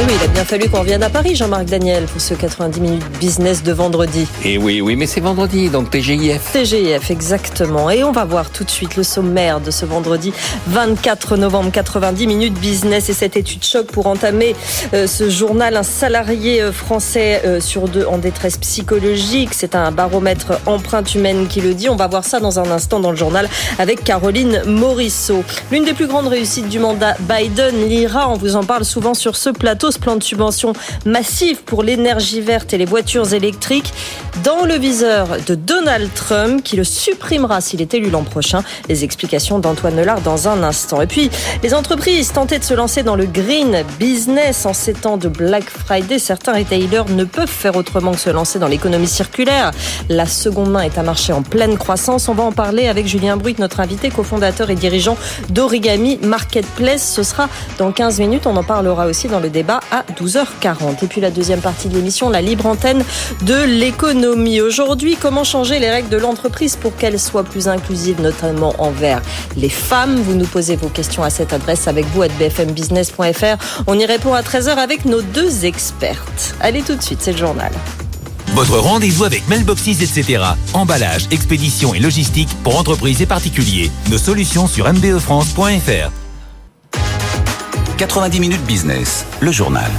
Eh oui, il a bien fallu qu'on revienne à Paris, Jean-Marc Daniel, pour ce 90 minutes business de vendredi. Et oui, oui, mais c'est vendredi, donc TGIF. TGIF, exactement. Et on va voir tout de suite le sommaire de ce vendredi 24 novembre, 90 minutes business et cette étude choc pour entamer euh, ce journal. Un salarié euh, français euh, sur deux en détresse psychologique. C'est un baromètre empreinte humaine qui le dit. On va voir ça dans un instant dans le journal avec Caroline Morisseau. L'une des plus grandes réussites du mandat Biden, l'IRA, on vous en parle souvent sur ce plateau plan de subvention massif pour l'énergie verte et les voitures électriques dans le viseur de Donald Trump qui le supprimera s'il est élu l'an prochain. Les explications d'Antoine Nelard dans un instant. Et puis, les entreprises tentaient de se lancer dans le green business en ces temps de Black Friday. Certains retailers ne peuvent faire autrement que se lancer dans l'économie circulaire. La seconde main est un marché en pleine croissance. On va en parler avec Julien Bruit, notre invité, cofondateur et dirigeant d'Origami Marketplace. Ce sera dans 15 minutes. On en parlera aussi dans le débat à 12h40. Et puis la deuxième partie de l'émission, la libre antenne de l'économie. Aujourd'hui, comment changer les règles de l'entreprise pour qu'elles soient plus inclusives, notamment envers les femmes? Vous nous posez vos questions à cette adresse avec vous à bfmbusiness.fr. On y répond à 13h avec nos deux expertes. Allez tout de suite, c'est le journal. Votre rendez-vous avec Mailboxes, etc. Emballage, expédition et logistique pour entreprises et particuliers. Nos solutions sur mbefrance.fr. 90 minutes business, le journal.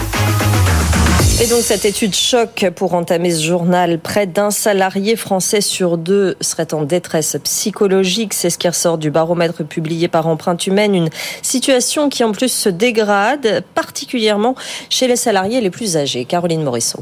Et donc cette étude choc pour entamer ce journal, près d'un salarié français sur deux serait en détresse psychologique. C'est ce qui ressort du baromètre publié par Empreinte Humaine. Une situation qui en plus se dégrade, particulièrement chez les salariés les plus âgés. Caroline Morisseau.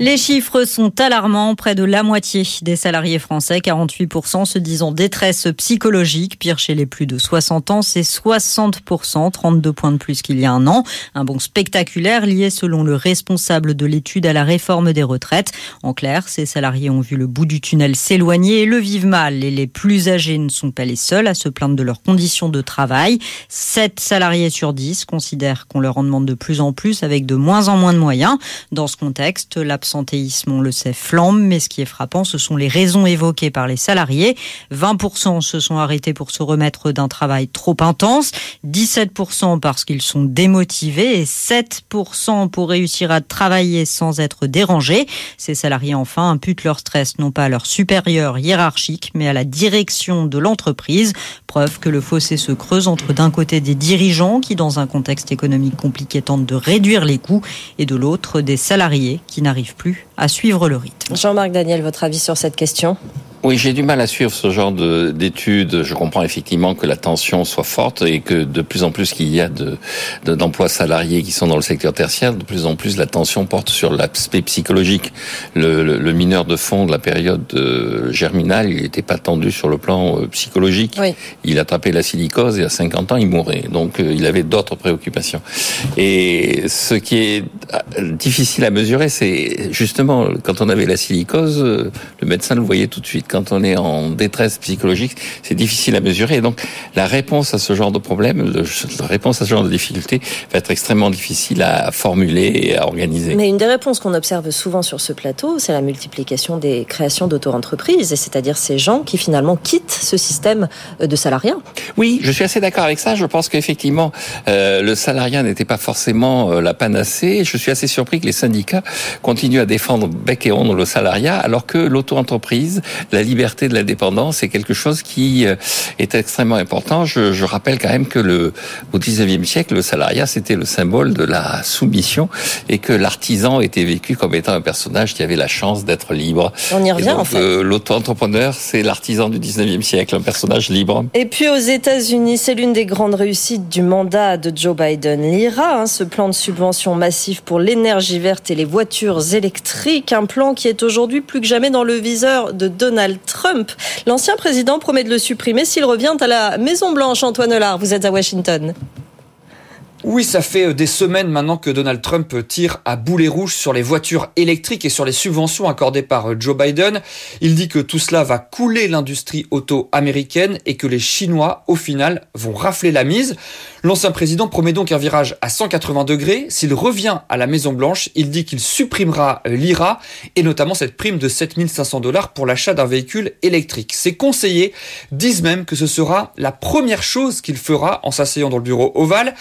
Les chiffres sont alarmants. Près de la moitié des salariés français, 48%, se disent en détresse psychologique. Pire chez les plus de 60 ans, c'est 60%, 32 points de plus qu'il y a un an. Un bon spectaculaire lié, selon le responsable de l'étude, à la réforme des retraites. En clair, ces salariés ont vu le bout du tunnel s'éloigner et le vivent mal. Et les plus âgés ne sont pas les seuls à se plaindre de leurs conditions de travail. 7 salariés sur 10 considèrent qu'on leur en demande de plus en plus avec de moins en moins de moyens. Dans ce contexte, l'absence on le sait, flambe, mais ce qui est frappant, ce sont les raisons évoquées par les salariés. 20% se sont arrêtés pour se remettre d'un travail trop intense, 17% parce qu'ils sont démotivés et 7% pour réussir à travailler sans être dérangés. Ces salariés, enfin, imputent leur stress non pas à leur supérieur hiérarchique, mais à la direction de l'entreprise. Preuve que le fossé se creuse entre d'un côté des dirigeants qui, dans un contexte économique compliqué, tentent de réduire les coûts et de l'autre des salariés qui n'arrivent plus à suivre le rythme. Jean-Marc Daniel, votre avis sur cette question? Oui, j'ai du mal à suivre ce genre d'études. Je comprends effectivement que la tension soit forte et que de plus en plus qu'il y a de d'emplois salariés qui sont dans le secteur tertiaire, de plus en plus la tension porte sur l'aspect psychologique. Le, le, mineur de fond de la période euh, germinale, il n'était pas tendu sur le plan euh, psychologique. Oui. Il attrapait la silicose et à 50 ans, il mourait. Donc euh, il avait d'autres préoccupations. Et ce qui est difficile à mesurer, c'est justement quand on avait la silicose, le médecin le voyait tout de suite quand on est en détresse psychologique, c'est difficile à mesurer. Et donc, la réponse à ce genre de problème, la réponse à ce genre de difficulté va être extrêmement difficile à formuler et à organiser. Mais une des réponses qu'on observe souvent sur ce plateau, c'est la multiplication des créations d'auto-entreprises, c'est-à-dire ces gens qui finalement quittent ce système de salariat. Oui, je suis assez d'accord avec ça. Je pense qu'effectivement, euh, le salariat n'était pas forcément euh, la panacée. Je suis assez surpris que les syndicats continuent à défendre bec et ongle le salariat, alors que l'auto-entreprise, la liberté de la dépendance est quelque chose qui euh, est extrêmement important. Je, je rappelle quand même que le, au 19e siècle, le salariat, c'était le symbole de la soumission et que l'artisan était vécu comme étant un personnage qui avait la chance d'être libre. On y revient en fait. Euh, L'auto-entrepreneur, c'est l'artisan du 19e siècle, un personnage libre. Et puis aux États-Unis, c'est l'une des grandes réussites du mandat de Joe Biden. L'IRA, hein, ce plan de subvention massif pour l'énergie verte et les voitures électriques, un plan qui est aujourd'hui plus que jamais dans le viseur de Donald Trump. L'ancien président promet de le supprimer s'il revient à la Maison Blanche. Antoine Hollard, vous êtes à Washington. Oui, ça fait euh, des semaines maintenant que Donald Trump tire à boulet rouge sur les voitures électriques et sur les subventions accordées par euh, Joe Biden. Il dit que tout cela va couler l'industrie auto américaine et que les Chinois, au final, vont rafler la mise. L'ancien président promet donc un virage à 180 degrés. S'il revient à la Maison Blanche, il dit qu'il supprimera euh, l'IRA et notamment cette prime de 7500 dollars pour l'achat d'un véhicule électrique. Ses conseillers disent même que ce sera la première chose qu'il fera en s'asseyant dans le bureau ovale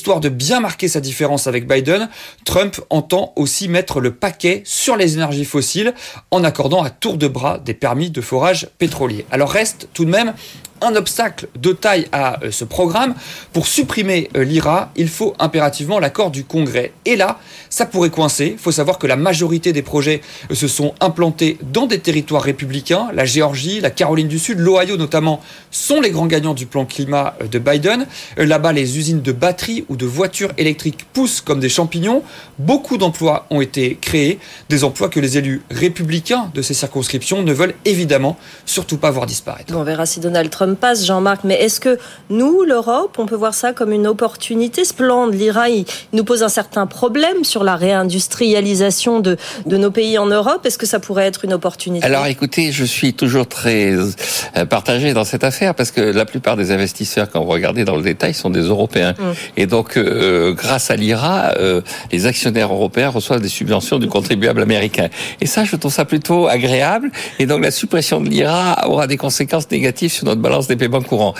histoire de bien marquer sa différence avec Biden, Trump entend aussi mettre le paquet sur les énergies fossiles en accordant à tour de bras des permis de forage pétrolier. Alors reste tout de même un obstacle de taille à euh, ce programme. Pour supprimer euh, l'IRA, il faut impérativement l'accord du Congrès. Et là, ça pourrait coincer. Il faut savoir que la majorité des projets euh, se sont implantés dans des territoires républicains. La Géorgie, la Caroline du Sud, l'Ohio notamment, sont les grands gagnants du plan climat de Biden. Là-bas, les usines de batteries ou de voitures électriques poussent comme des champignons. Beaucoup d'emplois ont été créés, des emplois que les élus républicains de ces circonscriptions ne veulent évidemment surtout pas voir disparaître. On verra si Donald Trump passe, Jean-Marc, mais est-ce que nous, l'Europe, on peut voir ça comme une opportunité splendide? L'IRA, il nous pose un certain problème sur la réindustrialisation de, de nos pays en Europe. Est-ce que ça pourrait être une opportunité? Alors écoutez, je suis toujours très euh, partagé dans cette affaire parce que la plupart des investisseurs, quand vous regardez dans le détail, sont des Européens. Mm. Et donc, euh, grâce à l'IRA, euh, les actionnaires européens reçoivent des subventions du contribuable américain. Et ça, je trouve ça plutôt agréable. Et donc, la suppression de l'IRA aura des conséquences négatives sur notre balance des paiements courants.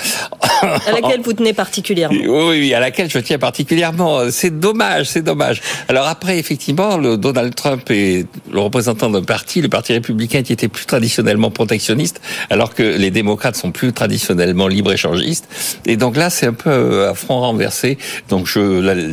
À laquelle vous tenez particulièrement. Oui, oui, à laquelle je tiens particulièrement. C'est dommage, c'est dommage. Alors après, effectivement, le Donald Trump est le représentant d'un parti, le Parti républicain, qui était plus traditionnellement protectionniste, alors que les démocrates sont plus traditionnellement libre-échangistes. Et donc là, c'est un peu à front renversé. Donc je,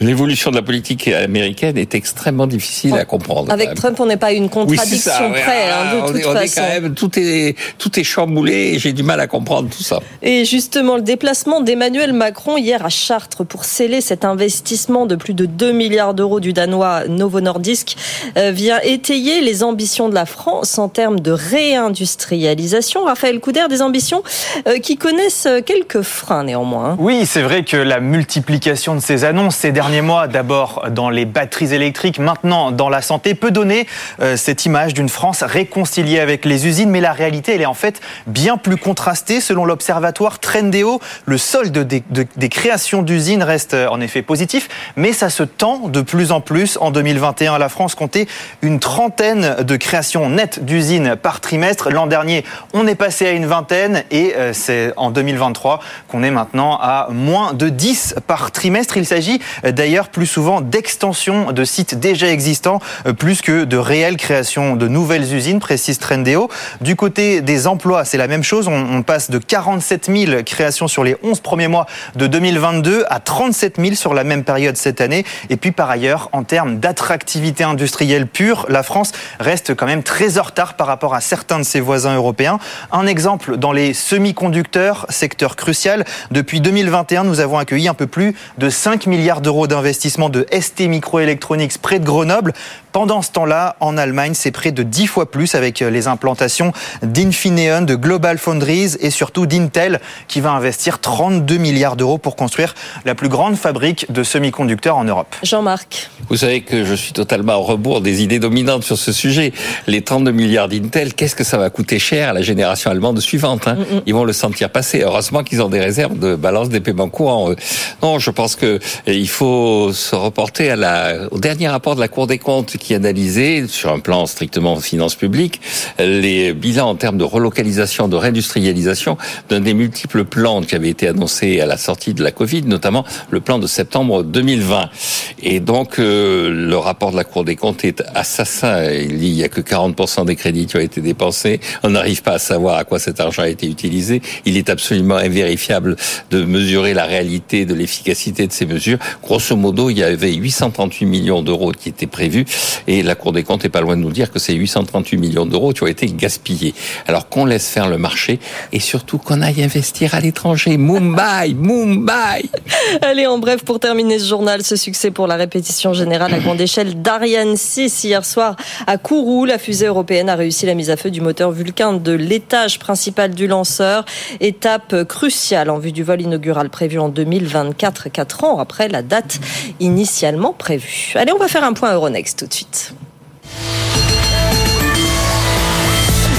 l'évolution de la politique américaine est extrêmement difficile à comprendre. Avec Trump, on n'est pas une contradiction près, hein, de toute façon. Est quand même, tout est, tout est chamboulé et j'ai du mal à comprendre tout ça. Et justement, le déplacement d'Emmanuel Macron hier à Chartres pour sceller cet investissement de plus de 2 milliards d'euros du Danois Novo Nordisk euh, vient étayer les ambitions de la France en termes de réindustrialisation. Raphaël Couder, des ambitions euh, qui connaissent quelques freins néanmoins. Oui, c'est vrai que la multiplication de ces annonces ces derniers mois, d'abord dans les batteries électriques, maintenant dans la santé, peut donner euh, cette image d'une France réconciliée avec les usines, mais la réalité, elle est en fait bien plus contrastée Selon l'observatoire Trendéo, le solde des, créations d'usines reste euh, en effet positif, mais ça se tend de plus en plus. En 2021, la France comptait une trentaine de créations nettes d'usines par trimestre. L'an dernier, on est passé à une vingtaine et euh, c'est en 2023 qu'on est maintenant à moins de 10 par trimestre. Il s'agit euh, d'ailleurs plus souvent d'extensions de sites déjà existants plus que de réelles créations de nouvelles usines, précise Trendéo. Du côté des emplois, c'est la même chose. On, passe de 47 000 créations sur les 11 premiers mois de 2022 à 37 000 sur la même période cette année. Et puis par ailleurs, en termes d'attractivité industrielle pure, la France reste quand même très en retard par rapport à certains de ses voisins européens. Un exemple dans les semi-conducteurs, secteur crucial. Depuis 2021, nous avons accueilli un peu plus de 5 milliards d'euros d'investissement de ST Microelectronics près de Grenoble. Pendant ce temps-là, en Allemagne, c'est près de 10 fois plus avec les implantations d'Infineon, de Global Foundries et surtout d'Intel qui va investir 32 milliards d'euros pour construire la plus grande fabrique de semi-conducteurs en Europe. Jean-Marc. Vous savez que je suis totalement au rebours des idées dominantes sur ce sujet. Les 32 milliards d'Intel, qu'est-ce que ça va coûter cher à la génération allemande suivante hein? Mm, mm. Ils vont le sentir passer. Heureusement qu'ils ont des réserves de balance des paiements courants. Non, je pense que eh, il faut se reporter à la, au dernier rapport de la Cour des comptes qui analysait, sur un plan strictement finance publique, les bilans en termes de relocalisation, de réindustrialisation d'un des multiples plans qui avaient été annoncés à la sortie de la Covid, notamment le plan de septembre 2020. Et donc, euh, le rapport de la Cour des comptes est assassin. Il dit il n'y a que 40% des crédits qui ont été dépensés. On n'arrive pas à savoir à quoi cet argent a été utilisé. Il est absolument invérifiable de mesurer la réalité de l'efficacité de ces mesures. Grosso modo, il y avait 838 millions d'euros qui étaient prévus et la Cour des comptes est pas loin de nous dire que c'est 838 millions d'euros qui ont été gaspillés. Alors qu'on laisse faire le marché et surtout qu'on aille investir à l'étranger. Mumbai, Mumbai. Allez, en bref, pour terminer ce journal, ce succès pour la répétition générale à grande échelle d'Ariane 6 hier soir à Kourou. La fusée européenne a réussi la mise à feu du moteur Vulcain de l'étage principal du lanceur. Étape cruciale en vue du vol inaugural prévu en 2024, quatre ans après la date initialement prévue. Allez, on va faire un point Euronext tout de suite.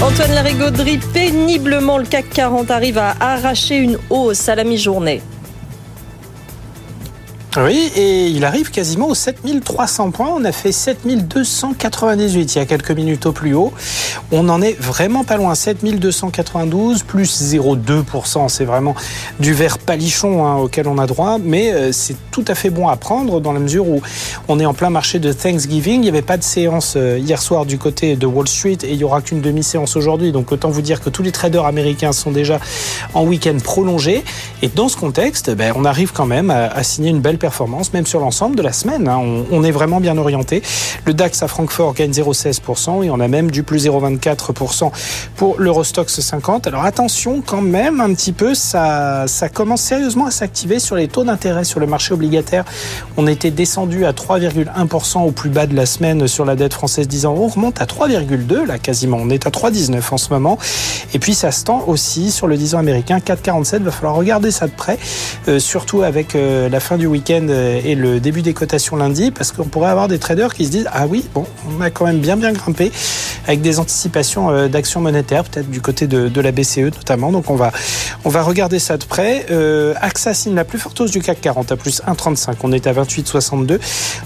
Antoine Larigauderie, péniblement, le CAC 40 arrive à arracher une hausse à la mi-journée. Oui, et il arrive quasiment aux 7300 points. On a fait 7298 il y a quelques minutes au plus haut. On n'en est vraiment pas loin. 7292 plus 0,2%. C'est vraiment du vert palichon hein, auquel on a droit. Mais euh, c'est tout à fait bon à prendre dans la mesure où on est en plein marché de Thanksgiving. Il n'y avait pas de séance euh, hier soir du côté de Wall Street et il n'y aura qu'une demi-séance aujourd'hui. Donc autant vous dire que tous les traders américains sont déjà en week-end prolongé. Et dans ce contexte, ben, on arrive quand même à, à signer une belle performance, même sur l'ensemble de la semaine. Hein. On, est vraiment bien orienté. Le DAX à Francfort gagne 0,16% et on a même du plus 0,24% pour l'Eurostox 50. Alors attention quand même un petit peu, ça, ça commence sérieusement à s'activer sur les taux d'intérêt sur le marché obligataire. On était descendu à 3,1% au plus bas de la semaine sur la dette française 10 ans. On remonte à 3,2 là quasiment. On est à 3,19 en ce moment. Et puis ça se tend aussi sur le 10 ans américain 4,47. Va falloir regarder ça de près, euh, surtout avec euh, la fin du week-end et le début des cotations lundi, parce qu'on pourrait avoir des traders qui se disent ah oui, bon, on a quand même bien bien grimpé avec des anticipations d'actions monétaires, peut-être du côté de, de, la BCE notamment. Donc on va on va regarder ça de près. Euh, AXA signe la plus forte hausse du CAC 40 à plus 1,35. On est à 28,62.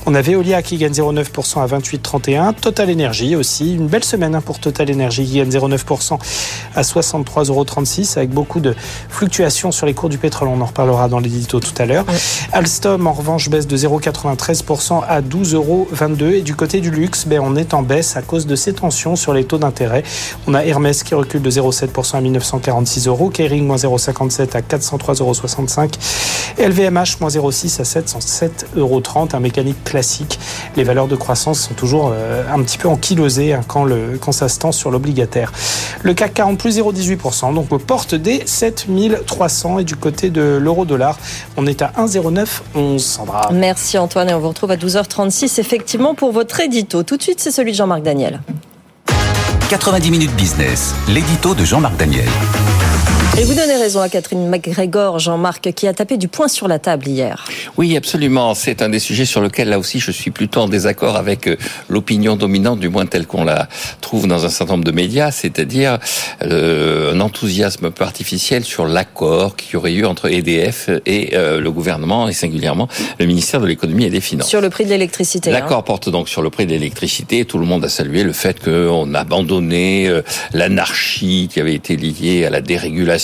On a Veolia qui gagne 0,9% à 28,31. Total Energy aussi une belle semaine pour Total Energy qui gagne 0,9% à 63,36 avec beaucoup de fluctuations sur les cours du pétrole. On en reparlera dans l'édito tout à l'heure. Alstom en revanche baisse de 0,93% à 12,22 euros. Et du côté du luxe, ben, on est en baisse à cause de ces tensions sur les taux d'intérêt. On a Hermès qui recule de 0,7% à 1946 euros, Kering moins 0,57 à 403,65 euros, LVMH moins 0,6 à 707,30 euros, un mécanique classique. Les valeurs de croissance sont toujours euh, un petit peu ankylosées hein, quand, ça se tend sur l'obligataire. Le CAC 40 plus 0,18%, donc aux des 7300 et du côté de l'euro-dollar, on est à 1,0911. Sandra. Merci Antoine et on vous retrouve à 12h36 effectivement pour votre édito. Tout de suite, c'est celui de Jean-Marc Daniel. 90 minutes business, l'édito de Jean-Marc Daniel. Et vous donnez raison à Catherine McGregor, Jean-Marc, qui a tapé du poing sur la table hier. Oui, absolument. C'est un des sujets sur lequel, là aussi, je suis plutôt en désaccord avec l'opinion dominante, du moins telle qu'on la trouve dans un certain nombre de médias, c'est-à-dire euh, un enthousiasme peu artificiel sur l'accord qu'il y aurait eu entre EDF et euh, le gouvernement, et singulièrement le ministère de l'économie et des finances. Sur le prix de l'électricité. L'accord hein. porte donc sur le prix de l'électricité. Tout le monde a salué le fait qu'on a abandonné euh, l'anarchie qui avait été liée à la dérégulation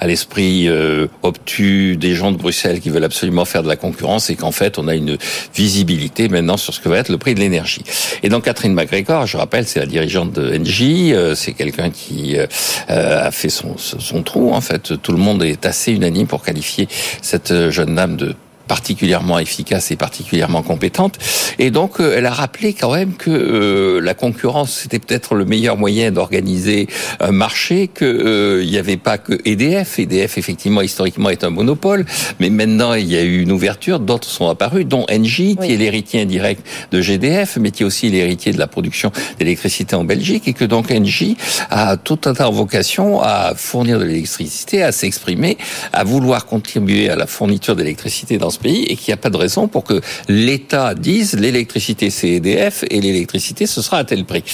à l'esprit euh, obtus des gens de Bruxelles qui veulent absolument faire de la concurrence et qu'en fait on a une visibilité maintenant sur ce que va être le prix de l'énergie. Et donc Catherine McGregor, je rappelle, c'est la dirigeante de Engie, euh, c'est quelqu'un qui euh, a fait son trou en fait. Tout le monde est assez unanime pour qualifier cette jeune dame de particulièrement efficace et particulièrement compétente. Et donc, euh, elle a rappelé quand même que euh, la concurrence, c'était peut-être le meilleur moyen d'organiser un marché, qu'il euh, n'y avait pas que EDF. EDF, effectivement, historiquement, est un monopole, mais maintenant, il y a eu une ouverture, d'autres sont apparus, dont Engie, oui. qui est l'héritier indirect de GDF, mais qui est aussi l'héritier de la production d'électricité en Belgique, et que donc Engie a tout un tas de vocation à fournir de l'électricité, à s'exprimer, à vouloir contribuer à la fourniture d'électricité dans ce pays et qu'il n'y a pas de raison pour que l'État dise l'électricité c'est EDF et l'électricité ce sera à tel prix.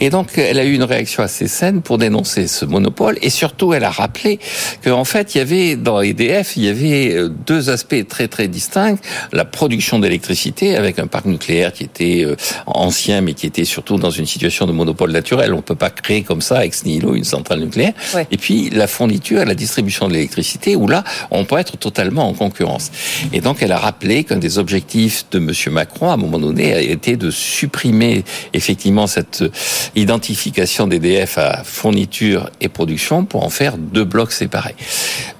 Et donc elle a eu une réaction assez saine pour dénoncer ce monopole et surtout elle a rappelé qu'en fait il y avait dans EDF il y avait deux aspects très très distincts la production d'électricité avec un parc nucléaire qui était ancien mais qui était surtout dans une situation de monopole naturel on peut pas créer comme ça ex nihilo une centrale nucléaire ouais. et puis la fourniture la distribution de l'électricité où là on peut être totalement en concurrence et donc, elle a rappelé qu'un des objectifs de M. Macron, à un moment donné, a été de supprimer effectivement cette identification d'EDF à fourniture et production pour en faire deux blocs séparés.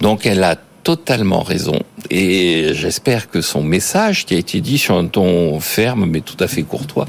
Donc, elle a totalement raison. Et j'espère que son message, qui a été dit sur un ton ferme mais tout à fait courtois,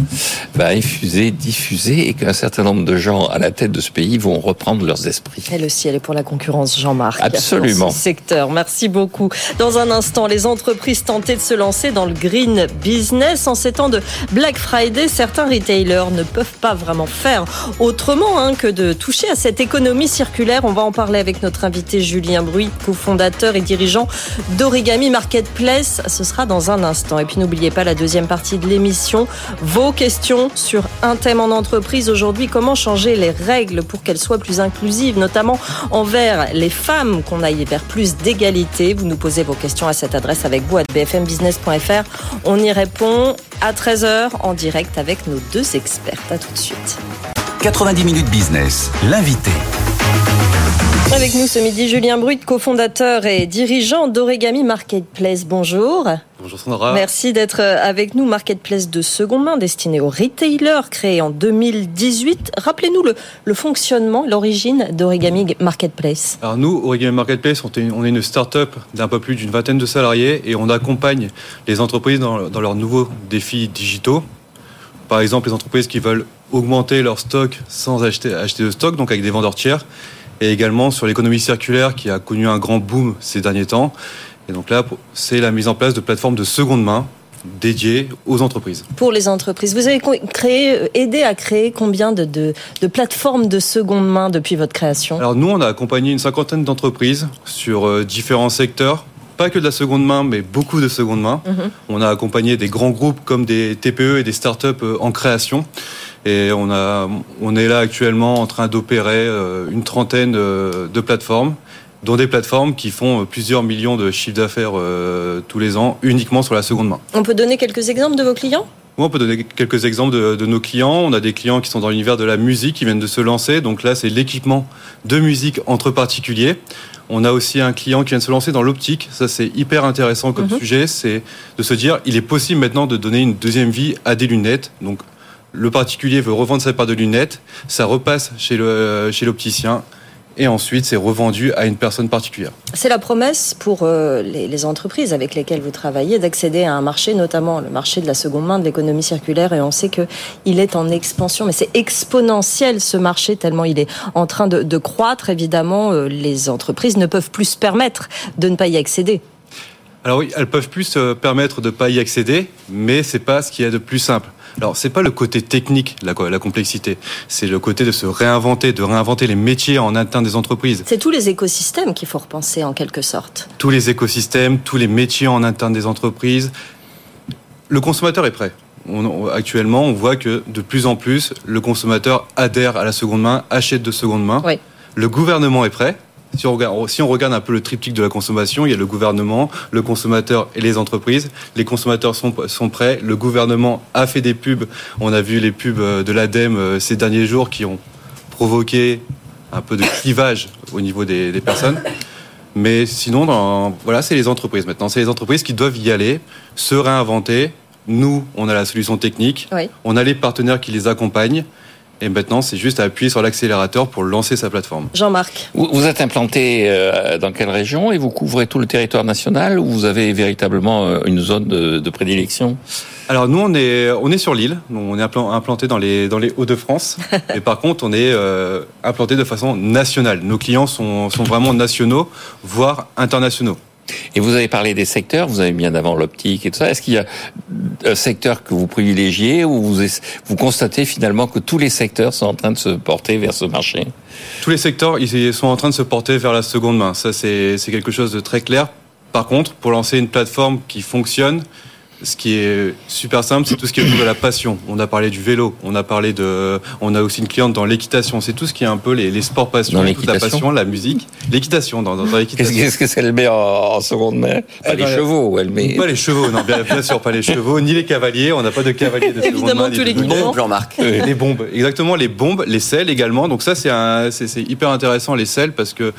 va infuser, diffuser et qu'un certain nombre de gens à la tête de ce pays vont reprendre leurs esprits. Elle aussi, elle est pour la concurrence, Jean-Marc. Absolument. Dans ce secteur. Merci beaucoup. Dans un instant, les entreprises tentées de se lancer dans le green business. En ces temps de Black Friday, certains retailers ne peuvent pas vraiment faire autrement hein, que de toucher à cette économie circulaire. On va en parler avec notre invité Julien Bruy, cofondateur et dirigeant d'Origami Marketplace. Ce sera dans un instant. Et puis n'oubliez pas la deuxième partie de l'émission. Vos questions sur un thème en entreprise aujourd'hui. Comment changer les règles pour qu'elles soient plus inclusives, notamment envers les femmes, qu'on aille vers plus d'égalité? Vous nous posez vos questions à cette adresse avec vous à bfmbusiness.fr. On y répond à 13h en direct avec nos deux expertes. À tout de suite. 90 minutes business, l'invité. Avec nous ce midi, Julien Brut, cofondateur et dirigeant d'Origami Marketplace. Bonjour. Bonjour Sandra. Merci d'être avec nous. Marketplace de seconde main destiné aux retailers, créé en 2018. Rappelez-nous le, le fonctionnement, l'origine d'Origami Marketplace. Alors nous, Origami Marketplace, on est une, on est une start-up d'un peu plus d'une vingtaine de salariés et on accompagne les entreprises dans, dans leurs nouveaux défis digitaux. Par exemple, les entreprises qui veulent augmenter leur stock sans acheter, acheter de stock, donc avec des vendeurs tiers et également sur l'économie circulaire qui a connu un grand boom ces derniers temps. Et donc là, c'est la mise en place de plateformes de seconde main dédiées aux entreprises. Pour les entreprises, vous avez créé, aidé à créer combien de, de, de, plateformes de seconde main depuis votre création? Alors nous, on a accompagné une cinquantaine d'entreprises sur euh, différents secteurs. Pas que de la seconde main, mais beaucoup de seconde main. -hmm. On a accompagné des grands groupes comme des TPE et des startups euh, en création. Et on, a, on est là actuellement en train d'opérer une trentaine de plateformes, dont des plateformes qui font plusieurs millions de chiffres d'affaires tous les ans, uniquement sur la seconde main. On peut donner quelques exemples de vos clients? On peut donner quelques exemples de, de, nos clients. On a des clients qui sont dans l'univers de la musique, qui viennent de se lancer. Donc là, c'est l'équipement de musique entre particuliers. On a aussi un client qui vient de se lancer dans l'optique. Ça, c'est hyper intéressant comme mm -hmm. sujet. C'est de se dire, il est possible maintenant de donner une deuxième vie à des lunettes. Donc, le particulier veut revendre sa paire de lunettes, ça repasse chez le chez l'opticien et ensuite c'est revendu à une personne particulière. C'est la promesse pour euh, les, les, entreprises avec lesquelles vous travaillez d'accéder à un marché, notamment le marché de la seconde main, de l'économie circulaire, et on sait que il est en expansion, mais c'est exponentiel ce marché tellement il est en train de, de croître. Évidemment, euh, les entreprises ne peuvent plus se permettre de ne pas y accéder. Alors oui, elles peuvent plus se permettre de ne pas y accéder, mais c'est pas ce qu'il y a de plus simple. Alors, c'est pas le côté technique, la, la complexité. C'est le côté de se réinventer, de réinventer les métiers en interne des entreprises. C'est tous les écosystèmes qu'il faut repenser en quelque sorte. Tous les écosystèmes, tous les métiers en interne des entreprises. Le consommateur est prêt. On, actuellement, on voit que de plus en plus, le consommateur adhère à la seconde main, achète de seconde main. Oui. Le gouvernement est prêt. Si on, regarde, si on regarde un peu le triptyque de la consommation, il y a le gouvernement, le consommateur et les entreprises. Les consommateurs sont, sont prêts. Le gouvernement a fait des pubs. On a vu les pubs de l'ADEME ces derniers jours qui ont provoqué un peu de clivage au niveau des, des personnes. Mais sinon, dans, voilà, c'est les entreprises maintenant. C'est les entreprises qui doivent y aller, se réinventer. Nous, on a la solution technique. Oui. On a les partenaires qui les accompagnent. Et maintenant, c'est juste à appuyer sur l'accélérateur pour lancer sa plateforme. Jean-Marc. Vous, vous, êtes implanté euh, dans quelle région et vous couvrez tout le territoire national ou vous avez véritablement euh, une zone de, de prédilection? Alors nous on est on est sur l'île, on est implanté dans les dans les Hauts-de-France. et par contre on est euh, implanté de façon nationale. Nos clients sont sont vraiment nationaux, voire internationaux. Et vous avez parlé des secteurs, vous avez mis en avant l'optique et tout ça. Est-ce qu'il y a un secteur que vous privilégiez ou vous, vous constatez finalement que tous les secteurs sont en train de se porter vers ce marché? Tous les secteurs ils sont en train de se porter vers la seconde main. Ça, c'est quelque chose de très clair. Par contre, pour lancer une plateforme qui fonctionne, ce qui est super simple, c'est tout ce qui est autour de la passion. On a parlé du vélo, on a parlé de, on a aussi une cliente dans l'équitation. C'est tout ce qui est un peu les, les sports passion, toute la passion, la musique, l'équitation dans, dans, dans l'équitation. Qu'est-ce qu'est-ce qu'elle met en, en, seconde main Pas eh les ben, chevaux, elle met. Pas les chevaux, non, bien, bien sûr, pas les chevaux, ni les cavaliers. On n'a pas de cavaliers de seconde Évidemment, main. tous les bombes, Jean-Marc. Les bombes, exactement, les bombes, les selles également. Donc ça, c'est c'est hyper intéressant les selles parce que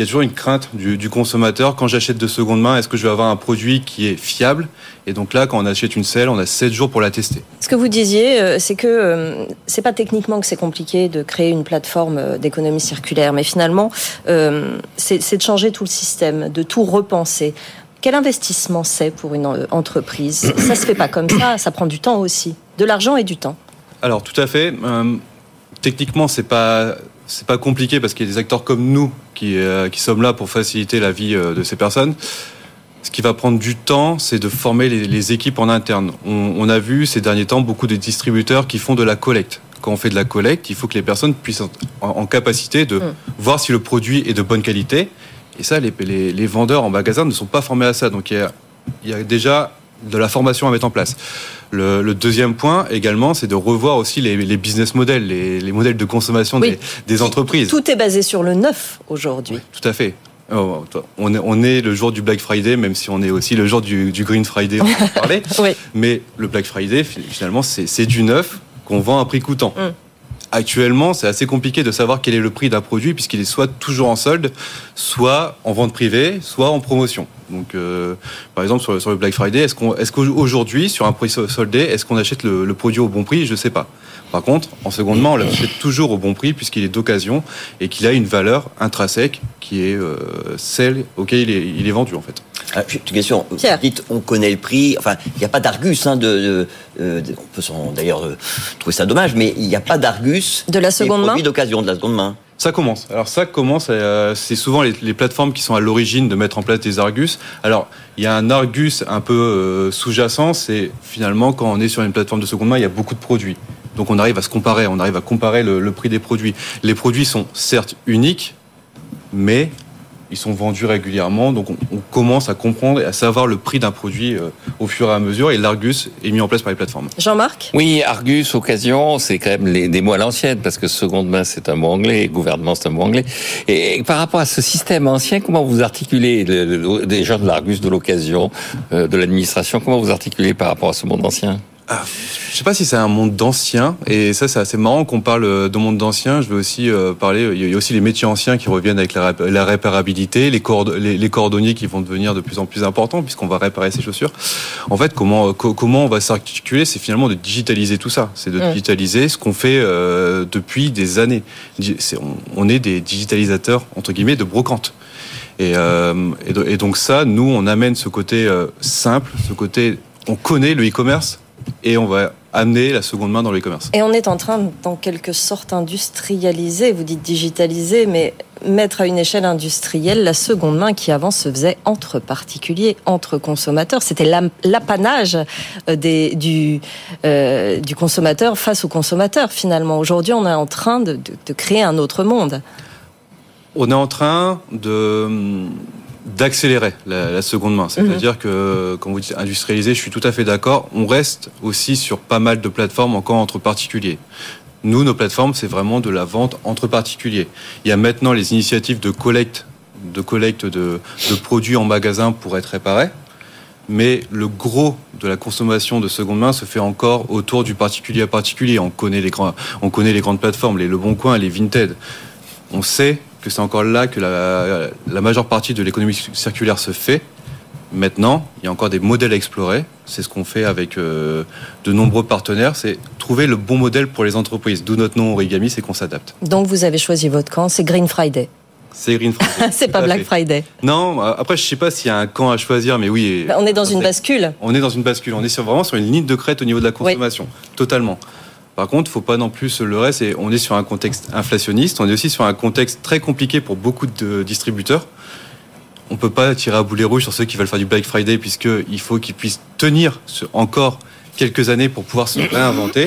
il y a toujours une crainte du, du consommateur. Quand j'achète de seconde main, est-ce que je vais avoir un produit qui est fiable? Et donc là, quand on achète une selle, on a 7 jours pour la tester. Ce que vous disiez, euh, c'est que euh, c'est pas techniquement que c'est compliqué de créer une plateforme euh, d'économie circulaire, mais finalement, c'est de changer tout le système, de tout repenser. Quel investissement c'est pour une entreprise? Ça se fait pas comme ça, ça prend du temps aussi, de l'argent et du temps. Alors tout à fait. Euh, techniquement, c'est pas c'est pas compliqué parce qu'il y a des acteurs comme nous qui euh, qui sommes là pour faciliter la vie euh, de ces personnes. Ce qui va prendre du temps, c'est de former les, les équipes en interne. On, on a vu ces derniers temps beaucoup de distributeurs qui font de la collecte. Quand on fait de la collecte, il faut que les personnes puissent être en, en capacité de Mm. voir si le produit est de bonne qualité. Et ça, les, les, les vendeurs en magasin ne sont pas formés à ça. Donc il y a, il y a déjà de la formation à mettre en place. Le, le deuxième point également, c'est de revoir aussi les, les business models, les, les modèles de consommation Oui. des, des entreprises. Tout est basé sur le neuf aujourd'hui. Tout à fait. Oh, On est, on est le jour du Black Friday, même si on est aussi le jour du, du Green Friday, on en parler. Oui. Mais le Black Friday, fi- finalement, c'est c'est du neuf qu'on vend à prix coûtant. Mm. Actuellement, c'est assez compliqué de savoir quel est le prix d'un produit puisqu'il est soit toujours en solde, soit en vente privée, soit en promotion. Donc, euh, par exemple, sur, le- Black Friday, est-ce qu'aujourd'hui, sur un produit soldé, est-ce qu'on achète le, produit au bon prix? Je sais pas. Par contre, en seconde main, on l'achète toujours au bon prix puisqu'il est d'occasion et qu'il a une valeur intrinsèque qui est euh, celle auquel il est, il est vendu en fait. Ah, question. Pierre. Vous dites, on connaît le prix. Enfin, il n'y a pas d'argus. Hein, de, de- euh, de- on peut d'ailleurs euh, trouver ça dommage, mais il n'y a pas d'argus. De la seconde main produits d'occasion, de la seconde main. Ça commence. Alors ça commence, euh, c'est souvent les, les plateformes qui sont à l'origine de mettre en place des Argus. Alors il y a un Argus un peu euh, sous-jacent, c'est finalement quand on est sur une plateforme de seconde main, il y a beaucoup de produits. Donc on arrive à se comparer, on arrive à comparer le, le prix des produits. Les produits sont certes uniques, mais ils sont vendus régulièrement, donc on, on commence à comprendre et à savoir le prix d'un produit euh, au fur et à mesure, et l'Argus est mis en place par les plateformes. Jean-Marc? Oui, Argus, occasion, c'est quand même les, des mots à l'ancienne, parce que seconde main, c'est un mot anglais, gouvernement, c'est un mot anglais. Et, et par rapport à ce système ancien, comment vous articulez le- le- des gens de l'Argus, de l'occasion, euh, de l'administration, comment vous articulez par rapport à ce monde ancien? Ah, je sais pas si c'est un monde d'anciens, et ça c'est assez marrant qu'on parle euh, de monde d'anciens. Je veux aussi euh, parler, il y a aussi les métiers anciens qui reviennent avec la, rép- la réparabilité, les, cordo- les, les cordonniers qui vont devenir de plus en plus importants puisqu'on va réparer ses chaussures. En fait, comment, co- comment on va s'articuler, c'est finalement de digitaliser tout ça, c'est de Mm. digitaliser ce qu'on fait euh, depuis des années. On, on est des digitalisateurs entre guillemets de brocante. Et, euh, et, do- et donc ça, nous, on amène ce côté euh, simple, ce côté, on connaît le e-commerce et on va amener la seconde main dans le e-commerce. Et on est en train, en quelque sorte, industrialiser, vous dites digitaliser, mais mettre à une échelle industrielle la seconde main qui avant se faisait entre particuliers, entre consommateurs. C'était l'apanage euh, des- du, euh, du consommateur face au consommateur, finalement. Aujourd'hui, on est en train de, de- de créer un autre monde. On est en train de d'accélérer la, la seconde main. C'est-à-dire que, quand vous dites industrialiser, je suis tout à fait d'accord. On reste aussi sur pas mal de plateformes encore entre particuliers. Nous, nos plateformes, c'est vraiment de la vente entre particuliers. Il y a maintenant les initiatives de collecte, de collecte de, de produits en magasin pour être réparés. Mais le gros de la consommation de seconde main se fait encore autour du particulier à particulier. On connaît les, grands, on connaît les grandes plateformes, les Le Bon Coin, les Vinted. On sait que c'est encore là que la, la majeure partie de l'économie circulaire se fait. Maintenant, il y a encore des modèles à explorer. C'est ce qu'on fait avec euh, de nombreux partenaires. C'est trouver le bon modèle pour les entreprises. D'où notre nom Origami, c'est qu'on s'adapte. Donc vous avez choisi votre camp, c'est Green Friday. C'est Green Friday. c'est pas Black fait. Friday. Non, après, je sais pas s'il y a un camp à choisir, mais oui. Bah, On est dans une bascule. On est dans une bascule. On est sur, vraiment sur une ligne de crête au niveau de la consommation. Totalement. Par contre, faut pas non plus se leurrer. C'est, on est sur un contexte inflationniste. On est aussi sur un contexte très compliqué pour beaucoup de distributeurs. On peut pas tirer à boulet rouge sur ceux qui veulent faire du Black Friday puisque il faut qu'ils puissent tenir encore quelques années pour pouvoir se réinventer.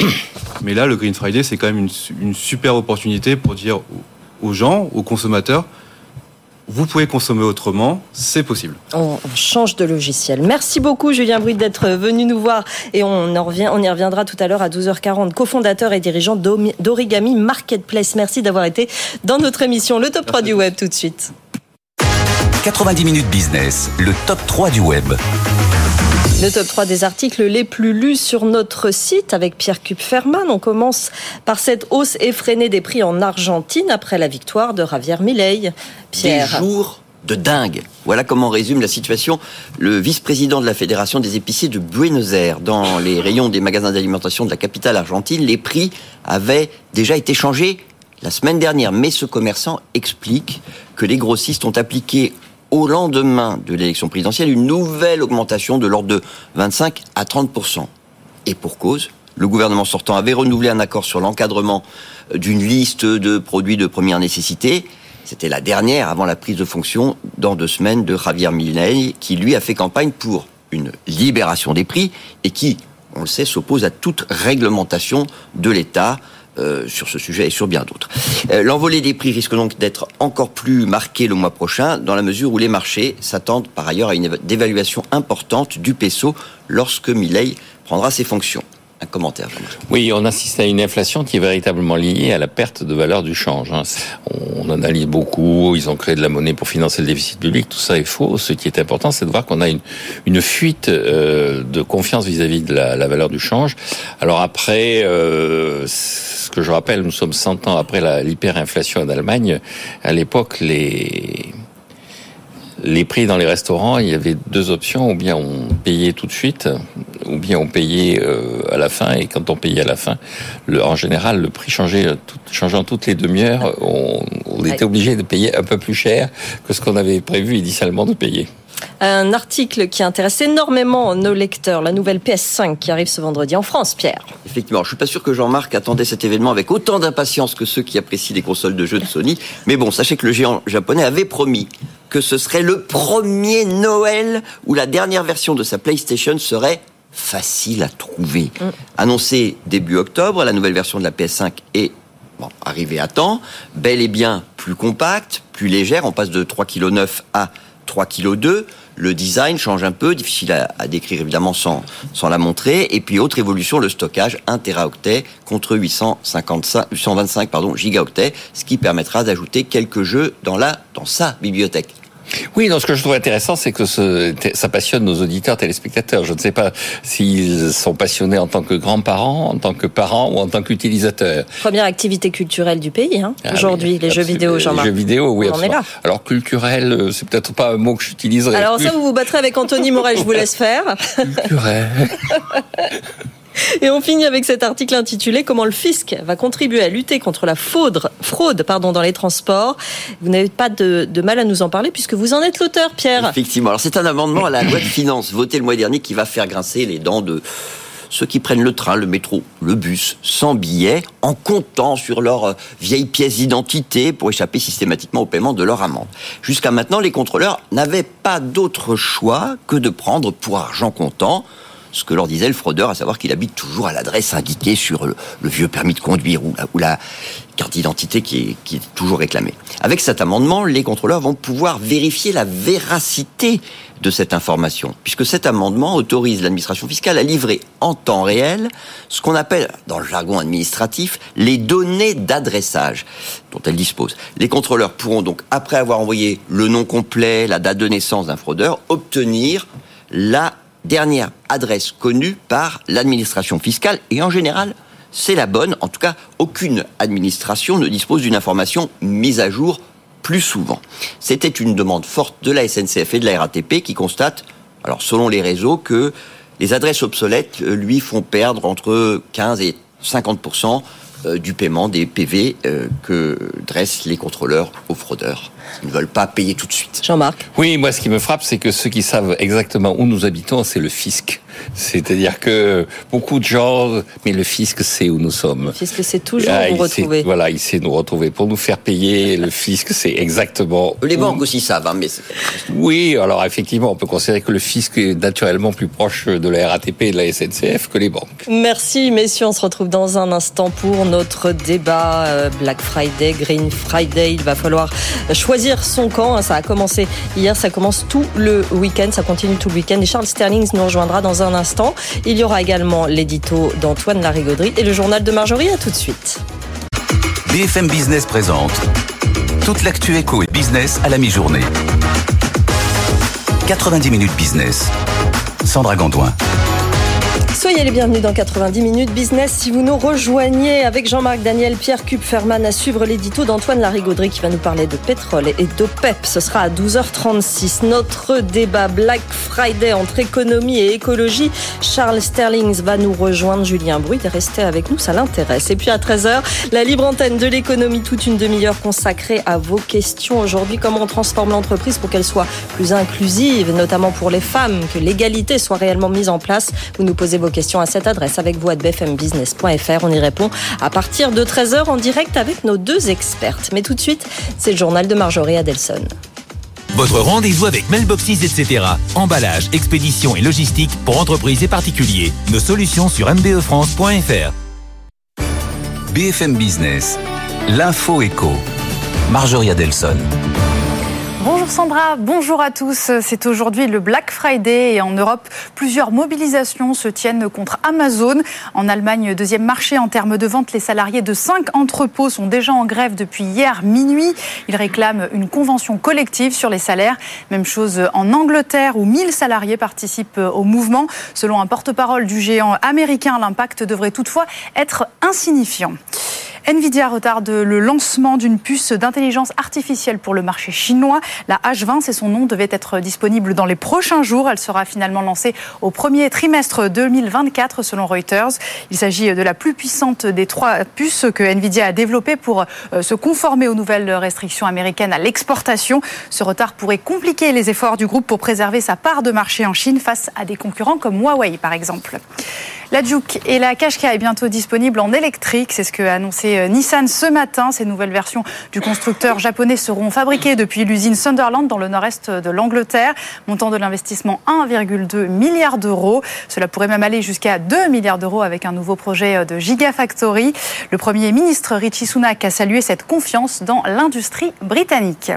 Mais là, le Green Friday, c'est quand même une, une super opportunité pour dire aux gens, aux consommateurs, vous pouvez consommer autrement, c'est possible. On, on change de logiciel. Merci beaucoup Julien Bruit d'être venu nous voir et on, en revient, on y reviendra tout à l'heure à 12h40. Cofondateur et dirigeant d'Origami Marketplace. Merci d'avoir été dans notre émission Le Top 3 du Web tout de suite. 90 minutes business, le top 3 du web. Le top 3 des articles les plus lus sur notre site avec Pierre Kupferman. On commence par cette hausse effrénée des prix en Argentine après la victoire de Javier Milei. Pierre. Des jours de dingue. Voilà comment résume la situation le vice-président de la Fédération des épiciers de Buenos Aires. Dans les rayons des magasins d'alimentation de la capitale argentine, les prix avaient déjà été changés la semaine dernière. Mais ce commerçant explique que les grossistes ont appliqué au lendemain de l'élection présidentielle une nouvelle augmentation de l'ordre de 25 à 30% Et pour cause, le gouvernement sortant avait renouvelé un accord sur l'encadrement d'une liste de produits de première nécessité. C'était la dernière avant la prise de fonction dans deux semaines de Javier Milei, qui lui a fait campagne pour une libération des prix et qui, on le sait, s'oppose à toute réglementation de l'État. Euh, sur ce sujet et sur bien d'autres. Euh, l'envolée des prix risque donc d'être encore plus marquée le mois prochain, dans la mesure où les marchés s'attendent par ailleurs à une dévaluation importante du peso lorsque Milley prendra ses fonctions Oui, on assiste à une inflation qui est véritablement liée à la perte de valeur du change. Hein. On analyse beaucoup, ils ont créé de la monnaie pour financer le déficit public, tout ça est faux. Ce qui est important, c'est de voir qu'on a une, fuite euh, de confiance vis-à-vis de la, la, valeur du change. Alors après, euh, ce que je rappelle, nous sommes 100 ans après l'hyperinflation en Allemagne. À l'époque, les les prix dans les restaurants, il y avait deux options, ou bien on payait tout de suite, ou bien on payait euh, à la fin, et quand on payait à la fin, le, en général, le prix changeait, tout, changeant toutes les demi-heures, on, on était obligé de payer un peu plus cher que ce qu'on avait prévu initialement de payer. Un article qui intéresse énormément nos lecteurs, la nouvelle PS5 qui arrive ce vendredi en France, Pierre. Effectivement, je suis pas sûr que Jean-Marc attendait cet événement avec autant d'impatience que ceux qui apprécient les consoles de jeux de Sony. Mais bon, sachez que le géant japonais avait promis que ce serait le premier Noël où la dernière version de sa PlayStation serait facile à trouver. Mm. Annoncé début octobre, la nouvelle version de la PS5 est bon, arrivée à temps, bel et bien plus compacte, plus légère, on passe de 3,9 kg à 3 kg 2. Le design change un peu, difficile à, décrire évidemment sans, sans la montrer. Et puis autre évolution, le stockage 1 teraoctet contre 855, 825 pardon, gigaoctets, ce qui permettra d'ajouter quelques jeux dans, la, dans sa bibliothèque. Oui, donc ce que je trouve intéressant, c'est que ce, ça passionne nos auditeurs téléspectateurs. Je ne sais pas s'ils sont passionnés en tant que grands-parents, en tant que parents ou en tant qu'utilisateurs. Première activité culturelle du pays, hein, ah aujourd'hui, les jeux vidéo, Jean-Marc. Les jeux vidéo, oui, On est là. Alors culturel, euh, c'est peut-être pas un mot que j'utiliserai. Alors ça, vous vous battrez avec Anthony Morel, je vous laisse faire. Culturel. Et on finit avec cet article intitulé Comment le fisc va contribuer à lutter contre la fraude, dans les transports. Vous n'avez pas de, mal à nous en parler puisque vous en êtes l'auteur, Pierre. Effectivement. Alors c'est un amendement à la loi de finances votée le mois dernier qui va faire grincer les dents de ceux qui prennent le train, le métro, le bus, sans billet, en comptant sur leurs euh, vieilles pièces d'identité pour échapper systématiquement au paiement de leur amende. Jusqu'à maintenant, les contrôleurs n'avaient pas d'autre choix que de prendre pour argent comptant ce que leur disait le fraudeur, à savoir qu'il habite toujours à l'adresse indiquée sur le, vieux permis de conduire ou la, carte d'identité qui qui est toujours réclamée. Avec cet amendement, les contrôleurs vont pouvoir vérifier la véracité de cette information, puisque cet amendement autorise l'administration fiscale à livrer en temps réel ce qu'on appelle, dans le jargon administratif, les données d'adressage dont elle dispose. Les contrôleurs pourront donc, après avoir envoyé le nom complet, la date de naissance d'un fraudeur, obtenir la dernière adresse connue par l'administration fiscale et en général, c'est la bonne. En tout cas, aucune administration ne dispose d'une information mise à jour plus souvent. C'était une demande forte de la SNCF et de la RATP qui constate, alors selon les réseaux, que les adresses obsolètes euh, lui font perdre entre 15 et 50 euh, du paiement des PV euh, que dressent les contrôleurs aux fraudeurs. Ils ne veulent pas payer tout de suite. Jean-Marc Oui, moi ce qui me frappe, c'est que ceux qui savent exactement où nous habitons, c'est le fisc. C'est-à-dire que beaucoup de gens, mais le fisc sait où nous sommes. Le fisc sait toujours ah, nous retrouver. voilà, il sait nous retrouver. Pour nous faire payer, le fisc sait exactement. Les banques aussi savent, hein, mais. Oui, alors effectivement, on peut considérer que le fisc est naturellement plus proche de la RATP et de la SNCF que les banques. Merci, messieurs. On se retrouve dans un instant pour notre débat euh, Black Friday, Green Friday. Il va falloir choisir son camp. Ça a commencé hier, ça commence tout le week-end, ça continue tout le week-end. Et Charles Sterling nous rejoindra dans un instant. Il y aura également l'édito d'Antoine Larigauderie et le journal de Marjorie. À tout de suite. BFM Business présente toute l'actu éco et business à la mi-journée. 90 minutes business. Sandra. Soyez les bienvenus dans 90 minutes business. Si vous nous rejoignez avec Jean-Marc Daniel, Pierre Kupferman à suivre l'édito d'Antoine Larigauderie qui va nous parler de pétrole et d'OPEP. Ce sera à 12h36. Notre débat Black Friday entre économie et écologie. Charles Sterlings va nous rejoindre. Julien Bruit est resté avec nous, ça l'intéresse. Et puis à 13h, la libre antenne de l'économie, toute une demi-heure consacrée à vos questions. Aujourd'hui, comment on transforme l'entreprise pour qu'elle soit plus inclusive, notamment pour les femmes, que l'égalité soit réellement mise en place. Vous nous posez vos questions à cette adresse avec vous à bfmbusiness.fr. On y répond à partir de 13h en direct avec nos deux expertes. Mais tout de suite, c'est le journal de Marjorie Adelson. Votre rendez-vous avec Mailboxes, etc. Emballage, expédition et logistique pour entreprises et particuliers. Nos solutions sur mbefrance.fr. BFM Business, l'info éco. Marjorie Adelson. Bonjour Sandra, bonjour à tous. C'est aujourd'hui le Black Friday et en Europe, plusieurs mobilisations se tiennent contre Amazon. En Allemagne, deuxième marché en termes de vente, les salariés de cinq entrepôts sont déjà en grève depuis hier minuit. Ils réclament une convention collective sur les salaires. Même chose en Angleterre où 1000 salariés participent au mouvement. Selon un porte-parole du géant américain, l'impact devrait toutefois être insignifiant. Nvidia retarde le lancement d'une puce d'intelligence artificielle pour le marché chinois. La H20, c'est son nom, devait être disponible dans les prochains jours. Elle sera finalement lancée au premier trimestre 2024 selon Reuters. Il s'agit de la plus puissante des trois puces que Nvidia a développées pour euh, se conformer aux nouvelles restrictions américaines à l'exportation. Ce retard pourrait compliquer les efforts du groupe pour préserver sa part de marché en Chine face à des concurrents comme Huawei par exemple. La Juke et la Qashqai est bientôt disponible en électrique. C'est ce que a annoncé euh, Nissan ce matin. Ces nouvelles versions du constructeur japonais seront fabriquées depuis l'usine Sunderland dans le nord-est de l'Angleterre. Montant de l'investissement 1,2 milliard d'euros. Cela pourrait même aller jusqu'à 2 milliards d'euros avec un nouveau projet euh, de Gigafactory. Le Premier ministre Richie Sunak a salué cette confiance dans l'industrie britannique.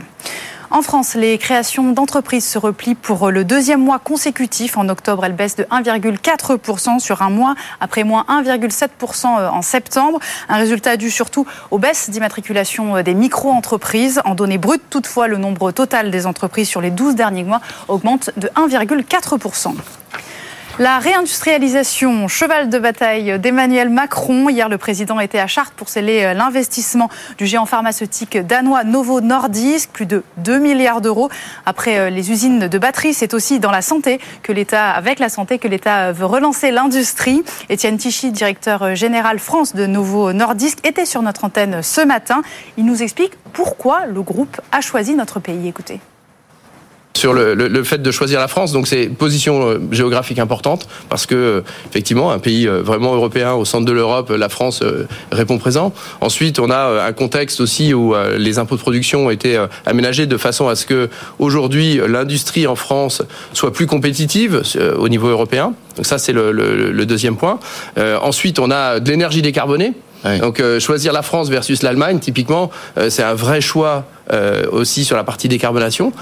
En France, les créations d'entreprises se replient pour le deuxième mois consécutif. En octobre, elles baissent de 1,4% sur un mois, après moins 1,7% en septembre. Un résultat dû surtout aux baisses d'immatriculation des micro-entreprises. En données brutes, toutefois, le nombre total des entreprises sur les 12 derniers mois augmente de 1,4%. La réindustrialisation, cheval de bataille d'Emmanuel Macron. Hier, le président était à Chartres pour sceller l'investissement du géant pharmaceutique danois Novo Nordisk, plus de 2 milliards d'euros. Après les usines de batterie, c'est aussi dans la santé que l'État, avec la santé, que l'État veut relancer l'industrie. Étienne Tichy, directeur général France de Novo Nordisk, était sur notre antenne ce matin. Il nous explique pourquoi le groupe a choisi notre pays. Écoutez sur le, le, le, fait de choisir la France. Donc c'est position euh, géographique importante parce que euh, effectivement un pays euh, vraiment européen au centre de l'Europe, la France répond présent. Ensuite, on a un contexte aussi où les impôts de production ont été aménagés de façon à ce que aujourd'hui l'industrie en France soit plus compétitive au niveau européen. Donc ça c'est le, le, deuxième point. Euh, ensuite, on a de l'énergie décarbonée. Donc euh, choisir la France versus l'Allemagne, typiquement, euh, c'est un vrai choix aussi sur la partie décarbonation.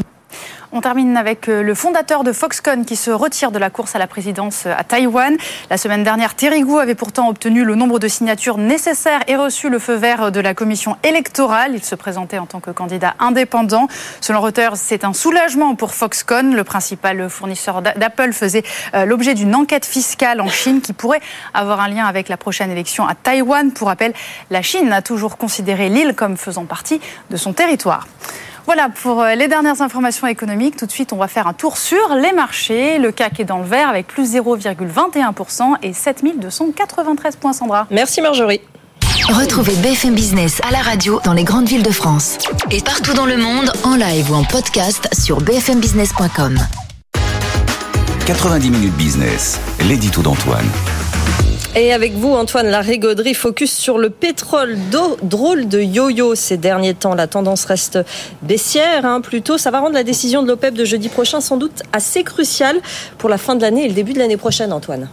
On termine avec euh, le fondateur de Foxconn qui se retire de la course à la présidence euh, à Taïwan. La semaine dernière, Terry Gou avait pourtant obtenu le nombre de signatures nécessaires et reçu le feu vert de la commission électorale. Il se présentait en tant que candidat indépendant. Selon Reuters, c'est un soulagement pour Foxconn. Le principal fournisseur d'Apple faisait euh, l'objet d'une enquête fiscale en Chine qui pourrait avoir un lien avec la prochaine élection à Taïwan. Pour rappel, la Chine a toujours considéré l'île comme faisant partie de son territoire. Voilà pour euh, les dernières informations économiques. Tout de suite, on va faire un tour sur les marchés. Le CAC est dans le vert avec plus 0,21% et 7293 points, Sandra. Merci Marjorie. Retrouvez BFM Business à la radio dans les grandes villes de France et partout dans le monde en live ou en podcast sur bfmbusiness.com. 90 minutes business, l'édito d'Antoine. Et avec vous, Antoine Larigauderie, focus sur le pétrole. d'eau. Drôle de yo-yo ces derniers temps. La tendance reste baissière, hein, plutôt. Ça va rendre la décision de l'OPEP de jeudi prochain sans doute assez cruciale pour la fin de l'année et le début de l'année prochaine, Antoine.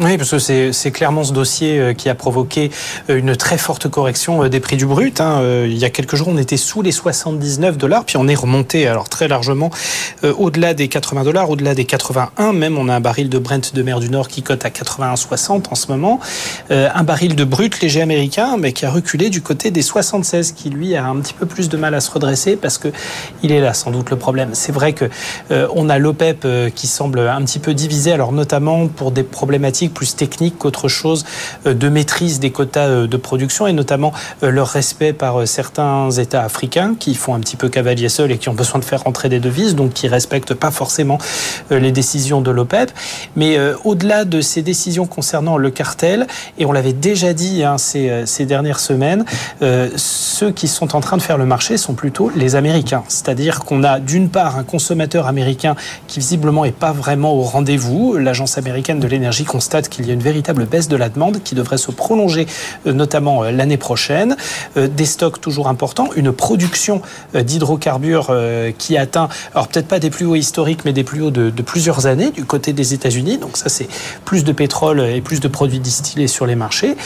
Oui, parce que c'est clairement ce dossier euh, qui a provoqué euh, une très forte correction euh, des prix du brut. Hein. Il y a quelques jours, on était sous les 79 dollars, puis on est remonté alors très largement au-delà des 80 dollars, au-delà des 81. Même, on a un baril de Brent de mer du Nord qui cote à 81,60 en ce moment. Un baril de brut léger américain, mais qui a reculé du côté des 76, qui lui a un petit peu plus de mal à se redresser parce que il est là sans doute le problème. C'est vrai que on a l'OPEP qui semble un petit peu divisé, alors notamment pour des problématiques plus technique qu'autre chose euh, de maîtrise des quotas euh, de production et notamment euh, leur respect par certains États africains qui font un petit peu cavalier seul et qui ont besoin de faire rentrer des devises, donc qui respectent pas forcément les décisions de l'OPEP. Mais au-delà de ces décisions concernant le cartel, et on l'avait déjà dit hein, ces, dernières semaines, ceux qui sont en train de faire le marché sont plutôt les Américains. C'est-à-dire qu'on a d'une part un consommateur américain qui visiblement est pas vraiment au rendez-vous. L'agence américaine de l'énergie constate qu'il y a une véritable baisse de la demande qui devrait se prolonger euh, notamment euh, l'année prochaine. Euh, des stocks toujours importants, une production d'hydrocarbures qui atteint, alors peut-être pas des plus hauts historiques, mais des plus hauts de, plusieurs années du côté des États-Unis. Donc ça, c'est plus de pétrole et plus de produits distillés sur les marchés.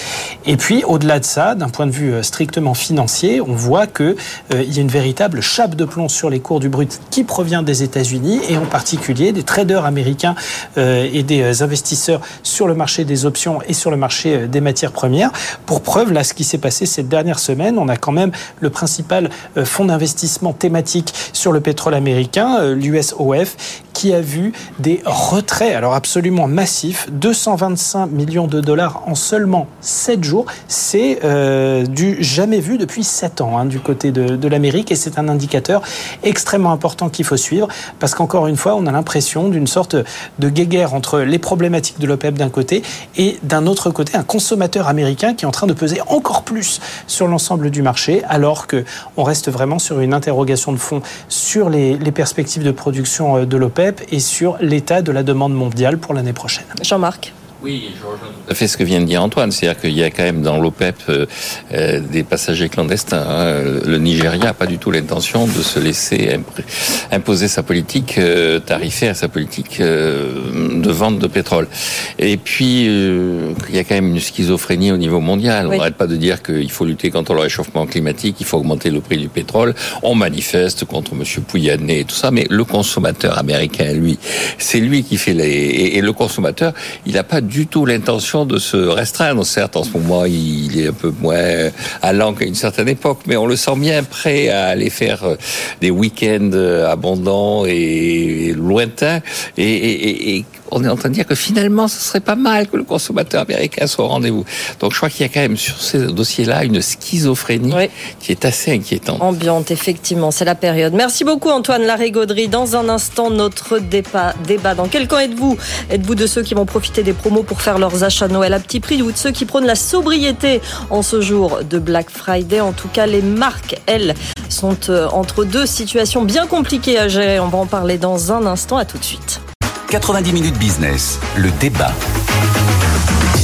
Et puis, au-delà de ça, d'un point de vue strictement financier, on voit que il y a une véritable chape de plomb sur les cours du brut qui provient des États-Unis et en particulier des traders américains et des investisseurs le marché des options et sur le marché euh, des matières premières. Pour preuve, là, ce qui s'est passé cette dernière semaine, on a quand même le principal euh, fonds d'investissement thématique sur le pétrole américain, euh, l'USOF, qui a vu des retraits, alors absolument massifs, 225 millions de dollars en seulement 7 jours. C'est du jamais vu depuis 7 ans hein, du côté de, de l'Amérique et c'est un indicateur extrêmement important qu'il faut suivre parce qu'encore une fois, on a l'impression d'une sorte de guéguerre entre les problématiques de l'OPEP d'un côté et d'un autre côté un consommateur américain qui est en train de peser encore plus sur l'ensemble du marché alors que on reste vraiment sur une interrogation de fond sur les, perspectives de production euh, de l'OPEP et sur l'état de la demande mondiale pour l'année prochaine. Jean-Marc. Oui, je rejoins tout à fait ce que vient de dire Antoine. C'est-à-dire qu'il y a quand même dans l'OPEP euh, euh, des passagers clandestins. Hein. Le Nigeria n'a pas du tout l'intention de se laisser imposer sa politique euh, tarifaire, sa politique de vente de pétrole. Et puis, il y a quand même une schizophrénie au niveau mondial. On n'arrête pas de dire qu'il faut lutter contre le réchauffement climatique, il faut augmenter le prix du pétrole. On manifeste contre M. Pouyanné et tout ça, mais le consommateur américain, lui, c'est lui qui fait les... Et, et le consommateur, il n'a pas du tout l'intention de se restreindre. Certes, en ce moment, il est un peu moins allant qu'à une certaine époque, mais on le sent bien prêt à aller faire euh, des week-ends abondants et lointains. Et, et, on est en train de dire que finalement, ce serait pas mal que le consommateur américain soit au rendez-vous. Donc, je crois qu'il y a quand même sur ce dossier-là une schizophrénie qui est assez inquiétante. Ambiante, effectivement, c'est la période. Merci beaucoup, Antoine Larigauderie. Dans un instant, notre débat. débat. Dans quel camp êtes-vous Êtes-vous de ceux qui vont profiter des promos pour faire leurs achats Noël à petit prix ou de ceux qui prônent la sobriété en ce jour de Black Friday? En tout cas, les marques, elles, sont euh, entre deux situations bien compliquées à gérer. On va en parler dans un instant. À tout de suite. 90 minutes business, le débat.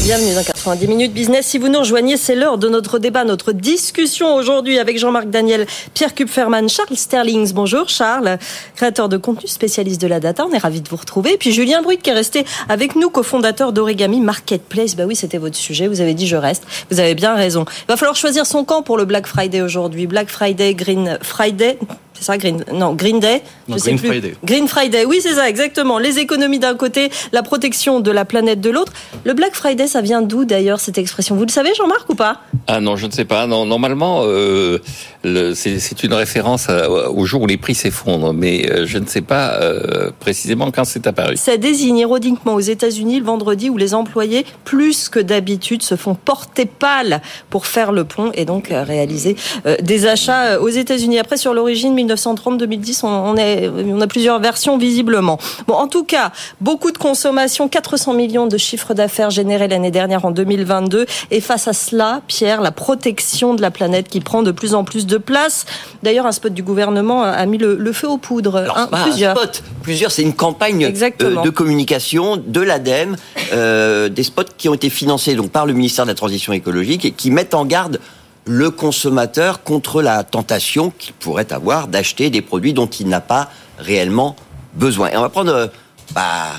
Bienvenue dans 90 minutes business. Si vous nous rejoignez, c'est l'heure de notre débat, notre discussion aujourd'hui avec Jean-Marc Daniel, Pierre Kupferman, Charles Sterlings. Bonjour Charles, créateur de contenu spécialiste de la data. On est ravi de vous retrouver. Et puis Julien Bruit qui est resté avec nous, cofondateur d'Origami Marketplace. Bah oui, c'était votre sujet. Vous avez dit je reste. Vous avez bien raison. Il va falloir choisir son camp pour le Black Friday aujourd'hui. Black Friday, Green Friday. C'est ça, Green, non, Green Day. Non, Green Friday. Green Friday, oui, c'est ça, exactement. Les économies d'un côté, la protection de la planète de l'autre. Le Black Friday, ça vient d'où d'ailleurs cette expression? Vous le savez, Jean-Marc, ou pas? Ah non, je ne sais pas. Non, normalement, euh, c'est une référence au jour où les prix s'effondrent, mais euh, je ne sais pas euh, précisément quand c'est apparu. Ça désigne ironiquement aux États-Unis le vendredi où les employés, plus que d'habitude, se font porter pâle pour faire le pont et donc réaliser euh, des achats aux États-Unis. Après, sur l'origine, 1930-2010, on, est, on a plusieurs versions visiblement. Bon, en tout cas, beaucoup de consommation, 400 millions de chiffres d'affaires générés l'année dernière en 2022. Et face à cela, Pierre, la protection de la planète qui prend de plus en plus de place. D'ailleurs, un spot du gouvernement a mis le, feu aux poudres. Hein, plusieurs. spot, plusieurs. C'est une campagne euh, de communication de l'ADEME, euh, des spots qui ont été financés donc par le ministère de la Transition écologique et qui mettent en garde le consommateur contre la tentation qu'il pourrait avoir d'acheter des produits dont il n'a pas réellement besoin. Et on va prendre euh, bah,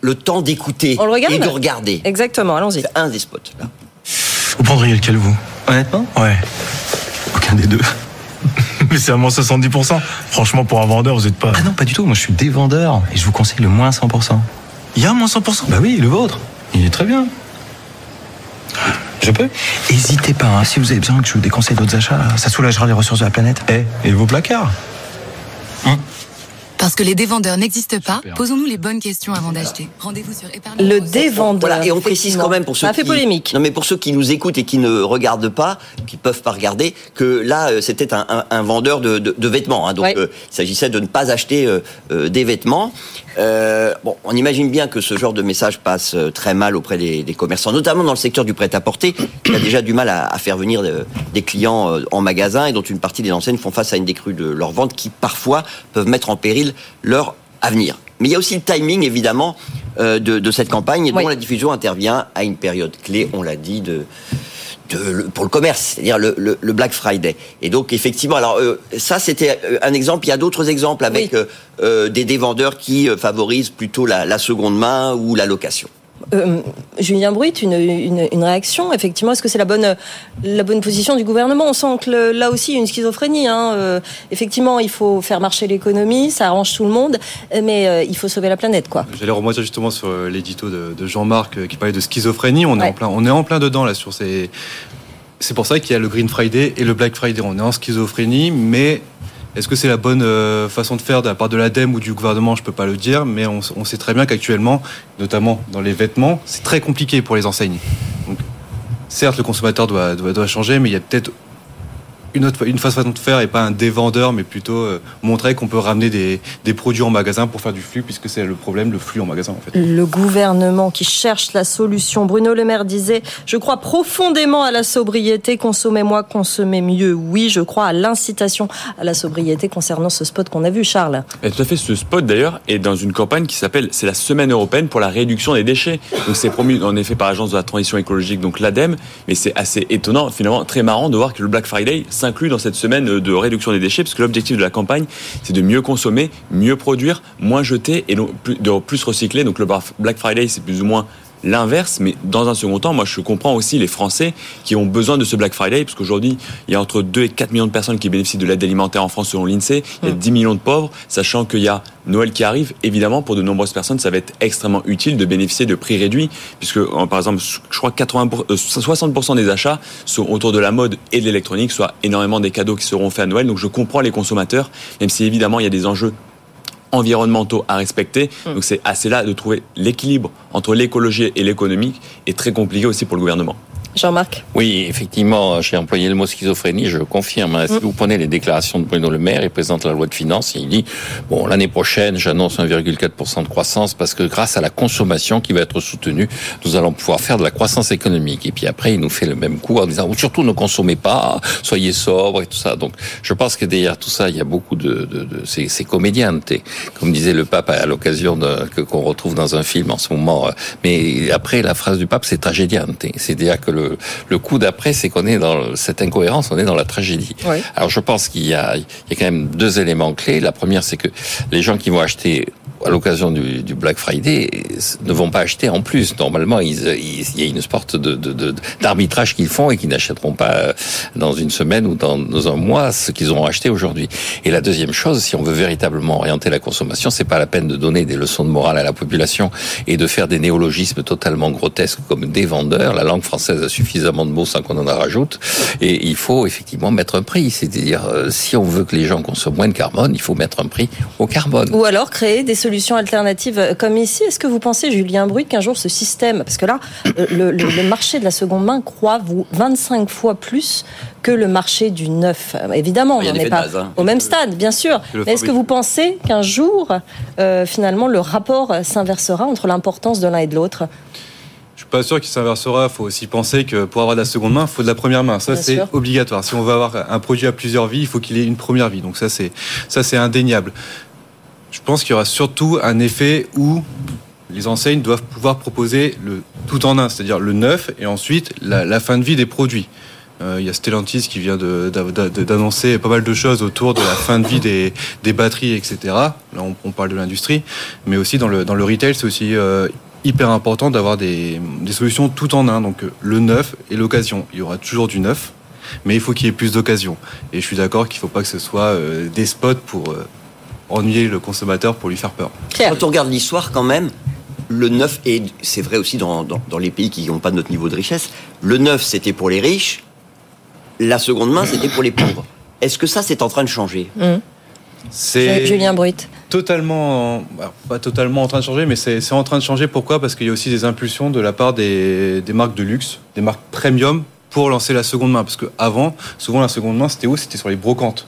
le temps d'écouter On le regarde et de regarder. Exactement, allons-y. C'est un des spots, là. Vous prendriez lequel, vous? Honnêtement? Ouais. Aucun des deux. Mais c'est à moins 70%. Franchement, pour un vendeur, vous êtes pas. Ah non, pas du tout. Moi, je suis des vendeurs et je vous conseille le moins 100%. Il y a un moins 100% Bah oui, le vôtre. Il est très bien. Je peux Hésitez pas, hein. si vous avez besoin que je vous déconseille d'autres achats, ça soulagera les ressources de la planète. Eh, et vos placards Parce que les dévendeurs n'existent pas, posons-nous les bonnes questions avant d'acheter. Rendez-vous sur épargne. Le dévendeur. Voilà, et on précise quand même pour ceux Ça a fait qui, polémique. Non, mais pour ceux qui nous écoutent et qui ne regardent pas, qui peuvent pas regarder, que là, euh, c'était un, un- un vendeur de, de- de vêtements. hein. donc, euh, il s'agissait de ne pas acheter euh, euh, des vêtements. Euh, bon, on imagine bien que ce genre de message passe très mal auprès des, des commerçants, notamment dans le secteur du prêt-à-porter, qui a déjà du mal à, à faire venir des clients en magasin et dont une partie des enseignes font face à une décrue de leurs ventes qui parfois peuvent mettre en péril leur avenir. Mais il y a aussi le timing, évidemment, euh, de, de cette campagne, et dont la diffusion intervient à une période clé, on l'a dit, de, de- le- pour le commerce, c'est-à-dire le, le- le Black Friday. Et donc, effectivement, alors euh, ça, c'était euh, un exemple. Il y a d'autres exemples avec euh, des, des vendeurs qui favorisent plutôt la, la seconde main ou la location. Euh, Julien Bruit, une, une, une réaction, effectivement, est-ce que c'est la bonne, la bonne position du gouvernement? On sent que le- là aussi, il y a une schizophrénie. Hein. Euh, effectivement, il faut faire marcher l'économie, ça arrange tout le monde, mais euh, il faut sauver la planète, quoi. J'allais remonter justement sur l'édito de, de Jean-Marc qui parlait de schizophrénie. On, est en plein, on est en plein dedans là sur ces. C'est pour ça qu'il y a le Green Friday et le Black Friday. On est en schizophrénie, mais est-ce que c'est la bonne euh, façon de faire de la part de l'ADEME ou du gouvernement? Je peux pas le dire, mais on, on sait très bien qu'actuellement, notamment dans les vêtements, c'est très compliqué pour les enseignes. Donc, certes, le consommateur doit, doit, doit changer, mais il y a peut-être une autre une façon de faire et pas un dévendeur, mais plutôt euh, montrer qu'on peut ramener des, des produits en magasin pour faire du flux, puisque c'est le problème, le flux en magasin en fait. Le gouvernement qui cherche la solution. Bruno Le Maire disait Je crois profondément à la sobriété. Consommez moins, consommez mieux. Oui, je crois à l'incitation à la sobriété concernant ce spot qu'on a vu, Charles. Et tout à fait, ce spot d'ailleurs est dans une campagne qui s'appelle c'est la semaine européenne pour la réduction des déchets. Donc c'est promu en effet par l'agence de la transition écologique, donc l'ADEME, mais c'est assez étonnant, finalement très marrant de voir que le Black Friday s'inclut dans cette semaine de réduction des déchets, parce que l'objectif de la campagne c'est de mieux consommer, mieux produire, moins jeter et de plus recycler. Donc le Black Friday c'est plus ou moins l'inverse, mais dans un second temps, moi je comprends aussi les Français qui ont besoin de ce Black Friday, parce qu'aujourd'hui, il y a entre 2 et 4 millions de personnes qui bénéficient de l'aide alimentaire en France selon l'INSEE, il y a 10 millions de pauvres, sachant qu'il y a Noël qui arrive, évidemment, pour de nombreuses personnes, ça va être extrêmement utile de bénéficier de prix réduits, puisque par exemple, je crois que 80 pour- euh, 60% des achats sont autour de la mode et de l'électronique, soit énormément des cadeaux qui seront faits à Noël, donc je comprends les consommateurs, même si évidemment il y a des enjeux environnementaux à respecter. Donc c'est assez là de trouver l'équilibre entre l'écologie et l'économie est très compliqué aussi pour le gouvernement. Jean-Marc Oui, effectivement, j'ai employé le mot schizophrénie, je confirme. hein. Si vous prenez les déclarations de Bruno Le Maire, il présente la loi de finances, et il dit, bon, l'année prochaine, j'annonce 1,4% de croissance parce que grâce à la consommation qui va être soutenue, nous allons pouvoir faire de la croissance économique. Et puis après, il nous fait le même coup en disant, surtout ne consommez pas, soyez sobres et tout ça. Donc, je pense que derrière tout ça, il y a beaucoup de, de, de c'est, c'est comédien, t'es- comme disait le pape à l'occasion qu'on retrouve dans un film en ce moment. euh, Mais après, la phrase du pape, c'est tragédiante. C'est-à-dire que le, le coup d'après, c'est qu'on est dans cette incohérence, on est dans la tragédie. Oui. Alors je pense qu'il y a, il y a quand même deux éléments clés. La première, c'est que les gens qui vont acheter à l'occasion du, du Black Friday ne vont pas acheter en plus. Normalement, il y a une sorte de, d'arbitrage qu'ils font et qu'ils n'achèteront pas euh, dans une semaine ou dans, dans un mois ce qu'ils auront acheté aujourd'hui. Et la deuxième chose, si on veut véritablement orienter la consommation, c'est pas la peine de donner des leçons de morale à la population et de faire des néologismes totalement grotesques comme des vendeurs. La langue française a suffisamment de mots sans qu'on en rajoute. Et il faut effectivement mettre un prix. C'est-à-dire, euh, si on veut que les gens consomment moins de carbone, il faut mettre un prix au carbone. Ou alors créer des solutions alternatives euh, comme ici. Est-ce que vous pensez, Julien Bruit, qu'un jour ce système, parce que là, euh, le, le- le marché de la seconde main croît vous 25 fois plus que le marché du neuf? Euh, Évidemment, on Il y a n'en des est pas hein. au même stade, bien sûr. Mais est-ce que vous pensez qu'un jour, euh, finalement, le rapport s'inversera entre l'importance de l'un et de l'autre? Je suis pas sûr qu'il s'inversera. Il faut aussi penser que pour avoir de la seconde main, il faut de la première main. Ça, c'est obligatoire. Si on veut avoir un produit à plusieurs vies, il faut qu'il ait une première vie. Donc ça, c'est ça, c'est indéniable. Je pense qu'il y aura surtout un effet où les enseignes doivent pouvoir proposer le tout en un, c'est-à-dire le neuf et ensuite la, fin de vie des produits. Euh, il y a Stellantis qui vient d'annoncer pas mal de choses autour de la fin de vie des, batteries, etc. Là, on, parle de l'industrie, mais aussi dans le, dans le retail, c'est aussi euh, hyper important d'avoir des, des, solutions tout en un. Donc le neuf et l'occasion. Il y aura toujours du neuf, mais il faut qu'il y ait plus d'occasions. Et je suis d'accord qu'il ne faut pas que ce soit euh, des spots pour euh, ennuyer le consommateur, pour lui faire peur. Quand on regarde l'histoire quand même, le neuf, et c'est vrai aussi dans, dans, dans les pays qui n'ont pas notre niveau de richesse, le neuf c'était pour les riches, la seconde main c'était pour les pauvres. Est-ce que ça c'est en train de changer? Mmh. C'est Julien Brut. Totalement, pas totalement en train de changer, mais c'est en train de changer. Pourquoi? Parce qu'il y a aussi des impulsions de la part des, des marques de luxe, des marques premium pour lancer la seconde main. Parce qu'avant, souvent la seconde main, c'était où? C'était sur les brocantes.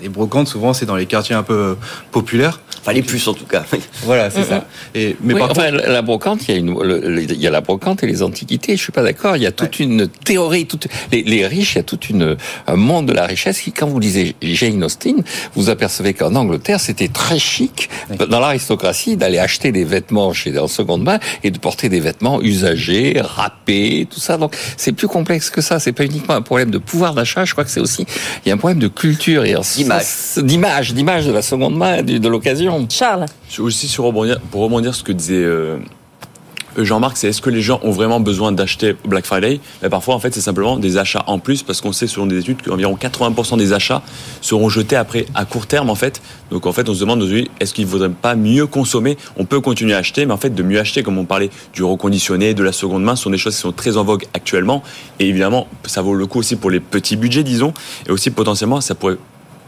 Les brocantes, souvent, c'est dans les quartiers un peu populaires. Enfin, les plus en tout cas. voilà, c'est mm -hmm. ça. Et, mais oui, par enfin, contre... la brocante, il y, a une, le, il y a la brocante et les antiquités. Je suis pas d'accord. Il y a toute ouais. une théorie. Toute, les, les, riches, il y a tout une, un monde de la richesse qui, quand vous lisez Jane Austen, vous apercevez qu'en Angleterre, c'était très chic dans l'aristocratie d'aller acheter des vêtements chez en seconde main et de porter des vêtements usagés, râpés, tout ça. Donc, c'est plus complexe que ça. C'est pas uniquement un problème de pouvoir d'achat. Je crois que c'est aussi il y a un problème de culture et d'image, d'image de la seconde main, de l'occasion. Charles. Aussi sur rebondir, pour rebondir ce que disait euh, Jean-Marc, c'est est-ce que les gens ont vraiment besoin d'acheter Black Friday? Mais Parfois, en fait, c'est simplement des achats en plus parce qu'on sait selon des études qu'environ 80% des achats seront jetés après à court terme, en fait. Donc, en fait, on se demande aujourd'hui, est-ce qu'il ne faudrait pas mieux consommer? On peut continuer à acheter, mais en fait, de mieux acheter, comme on parlait du reconditionné, de la seconde main, ce sont des choses qui sont très en vogue actuellement. Et évidemment, ça vaut le coup aussi pour les petits budgets, disons, et aussi potentiellement, ça pourrait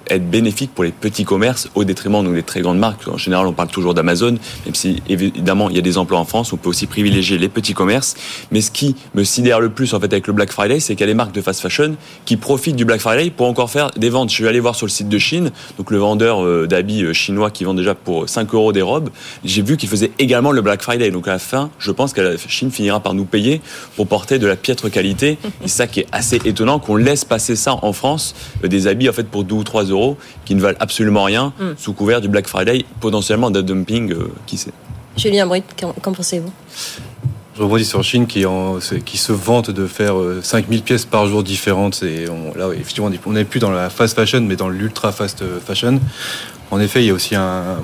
être bénéfique pour les petits commerces au détriment donc, des très grandes marques. En général, on parle toujours d'Amazon, même si évidemment il y a des emplois en France, on peut aussi privilégier les petits commerces. Mais ce qui me sidère le plus en fait avec le Black Friday, c'est qu'il y a des marques de fast fashion qui profitent du Black Friday pour encore faire des ventes. Je suis allé voir sur le site de Chine, donc le vendeur euh, d'habits euh, chinois qui vend déjà pour 5 euros des robes. J'ai vu qu'il faisait également le Black Friday. Donc à la fin, je pense que la Chine finira par nous payer pour porter de la piètre qualité. Et ça qui est assez étonnant qu'on laisse passer ça en France, euh, des habits en fait pour 2 ou 3 euros qui ne valent absolument rien mm. sous couvert du Black Friday, potentiellement d'un dumping, euh, qui sait. Julien Britt, qu'en pensez-vous? Je rebondis sur Chine qui, en, qui se vante de faire 5000 pièces par jour différentes. Et on, là, effectivement, on n'est plus dans la fast fashion, mais dans l'ultra fast fashion. En effet, il y a aussi un,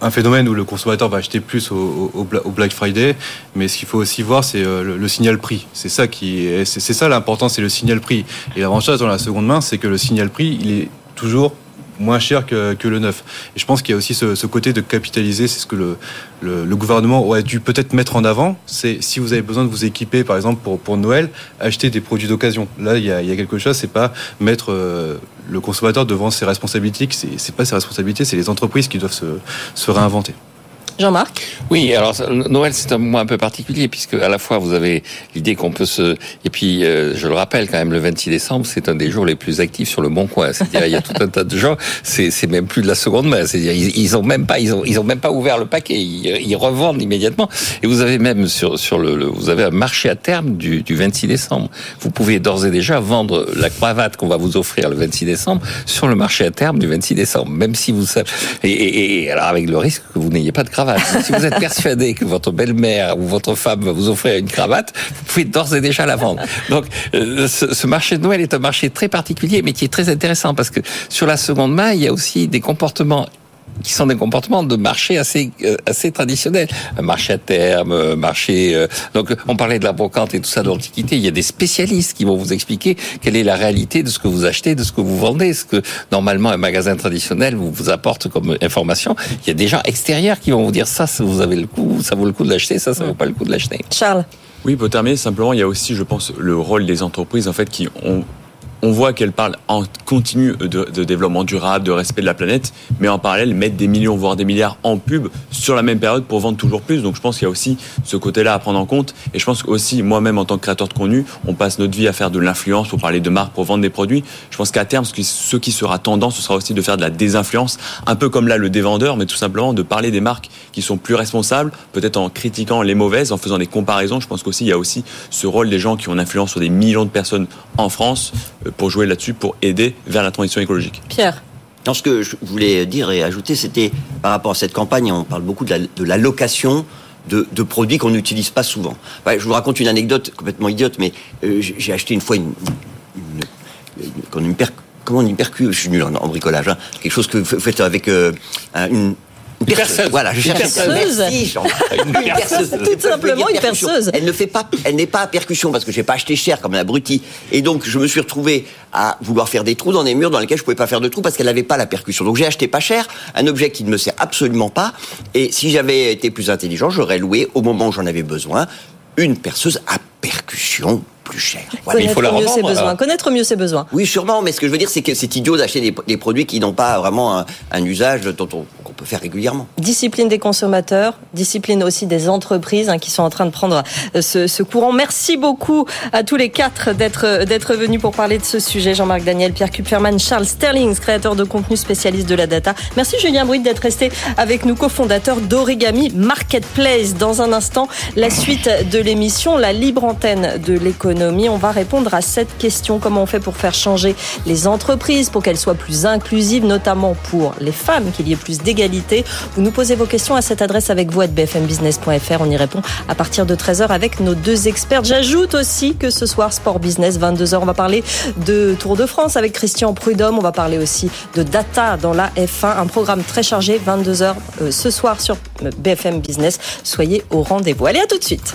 un phénomène où le consommateur va acheter plus au, au, au Black Friday, mais ce qu'il faut aussi voir, c'est le, le, signal prix. C'est ça qui, c'est ça l'important, c'est le signal prix. Et l'avantage dans la seconde main, c'est que le signal prix, il est toujours moins cher que, que, le neuf. Et je pense qu'il y a aussi ce, ce, côté de capitaliser, c'est ce que le, le, le gouvernement aurait dû peut-être mettre en avant. C'est si vous avez besoin de vous équiper, par exemple pour, pour Noël, acheter des produits d'occasion. Là, il y, a, il y, a, quelque chose, c'est pas mettre euh, le consommateur devant ses responsabilités. C'est pas ses responsabilités, c'est les entreprises qui doivent se, se réinventer. Jean-Marc Oui, alors Noël c'est un mois un peu particulier puisque à la fois vous avez l'idée qu'on peut se et puis euh, je le rappelle quand même le 26 décembre c'est un des jours les plus actifs sur le Bon Coin. C'est-à-dire il y a tout un tas de gens, c'est même plus de la seconde main. C'est-à-dire ils, ils, ont même pas ils ont ils ont même pas ouvert le paquet, ils, ils revendent immédiatement. Et vous avez même sur sur le, le, vous avez un marché à terme du, du 26 décembre. Vous pouvez d'ores et déjà vendre la cravate qu'on va vous offrir le 26 décembre sur le marché à terme du 26 décembre, même si vous savez et, et, et alors avec le risque que vous n'ayez pas de cravate si vous êtes persuadé que votre belle-mère ou votre femme va vous offrir une cravate, vous pouvez d'ores et déjà la vendre. Donc, euh, ce, ce, marché de Noël est un marché très particulier, mais qui est très intéressant parce que sur la seconde main, il y a aussi des comportements qui sont des comportements de marché assez euh, assez traditionnels, un marché à terme, un marché. Euh, donc on parlait de la brocante et tout ça de l'antiquité. Il y a des spécialistes qui vont vous expliquer quelle est la réalité de ce que vous achetez, de ce que vous vendez, ce que normalement un magasin traditionnel vous vous apporte comme information. Il y a des gens extérieurs qui vont vous dire ça, ça vous avez le coup, ça vaut le coup de l'acheter, ça, ça vaut pas le coup de l'acheter. Charles. Oui, pour terminer, simplement, il y a aussi, je pense, le rôle des entreprises en fait qui ont on voit qu'elle parle en continu de, développement durable, de respect de la planète, mais en parallèle mettre des millions, voire des milliards en pub sur la même période pour vendre toujours plus. Donc je pense qu'il y a aussi ce côté-là à prendre en compte. Et je pense aussi, moi-même en tant que créateur de contenu, on passe notre vie à faire de l'influence pour parler de marques, pour vendre des produits. Je pense qu'à terme, ce qui sera tendance, ce sera aussi de faire de la désinfluence, un peu comme là le dévendeur, mais tout simplement de parler des marques qui sont plus responsables, peut-être en critiquant les mauvaises, en faisant des comparaisons. Je pense qu'aussi il y a aussi ce rôle des gens qui ont une influence sur des millions de personnes en France pour jouer là-dessus, pour aider vers la transition écologique. Pierre non, ce que je voulais dire et ajouter, c'était par rapport à cette campagne, on parle beaucoup de la, de la location de, de, produits qu'on n'utilise pas souvent. Je vous raconte une anecdote complètement idiote, mais euh, j'ai acheté une fois une, une, une per- comment on dit percu Je suis nul en, en bricolage. hein. Quelque chose que vous faites avec euh, un- une une perceuse. Voilà, je Une cherche perceuse. Merci, Jean. Une perceuse. Tout simplement une percussion. perceuse. Elle ne fait pas, elle n'est pas à percussion parce que j'ai pas acheté cher comme un abruti. Et donc je me suis retrouvé à vouloir faire des trous dans des murs dans lesquels je pouvais pas faire de trous parce qu'elle n'avait pas la percussion. Donc j'ai acheté pas cher un objet qui ne me sert absolument pas. Et si j'avais été plus intelligent, j'aurais loué au moment où j'en avais besoin une perceuse à percussion plus chère. Voilà. Connaître mieux ses besoins. Connaître mieux ses besoins. Oui, sûrement, mais ce que je veux dire, c'est que c'est idiot d'acheter des, des produits qui n'ont pas vraiment un, un usage dont on, qu'on peut faire régulièrement. Discipline des consommateurs, discipline aussi des entreprises hein, qui sont en train de prendre euh, ce, ce courant. Merci beaucoup à tous les quatre d'être d'être venus pour parler de ce sujet. Jean-Marc Daniel, Pierre Kupferman, Charles Sterlings, créateur de contenu spécialiste de la data. Merci Julien Bruit d'être resté avec nous, cofondateur d'Origami Marketplace. Dans un instant, la suite de l'émission, la libre antenne de On va répondre à cette question. Comment on fait pour faire changer les entreprises, pour qu'elles soient plus inclusives, notamment pour les femmes, qu'il y ait plus d'égalité? Vous nous posez vos questions à cette adresse avec vous à bfmbusiness.fr. On y répond à partir de 13h avec nos deux experts. J'ajoute aussi que ce soir, Sport Business, 22h, on va parler de Tour de France avec Christian Prudhomme. On va parler aussi de data dans la F1, un programme très chargé, 22h euh, ce soir sur BFM Business. Soyez au rendez-vous. Allez, à tout de suite.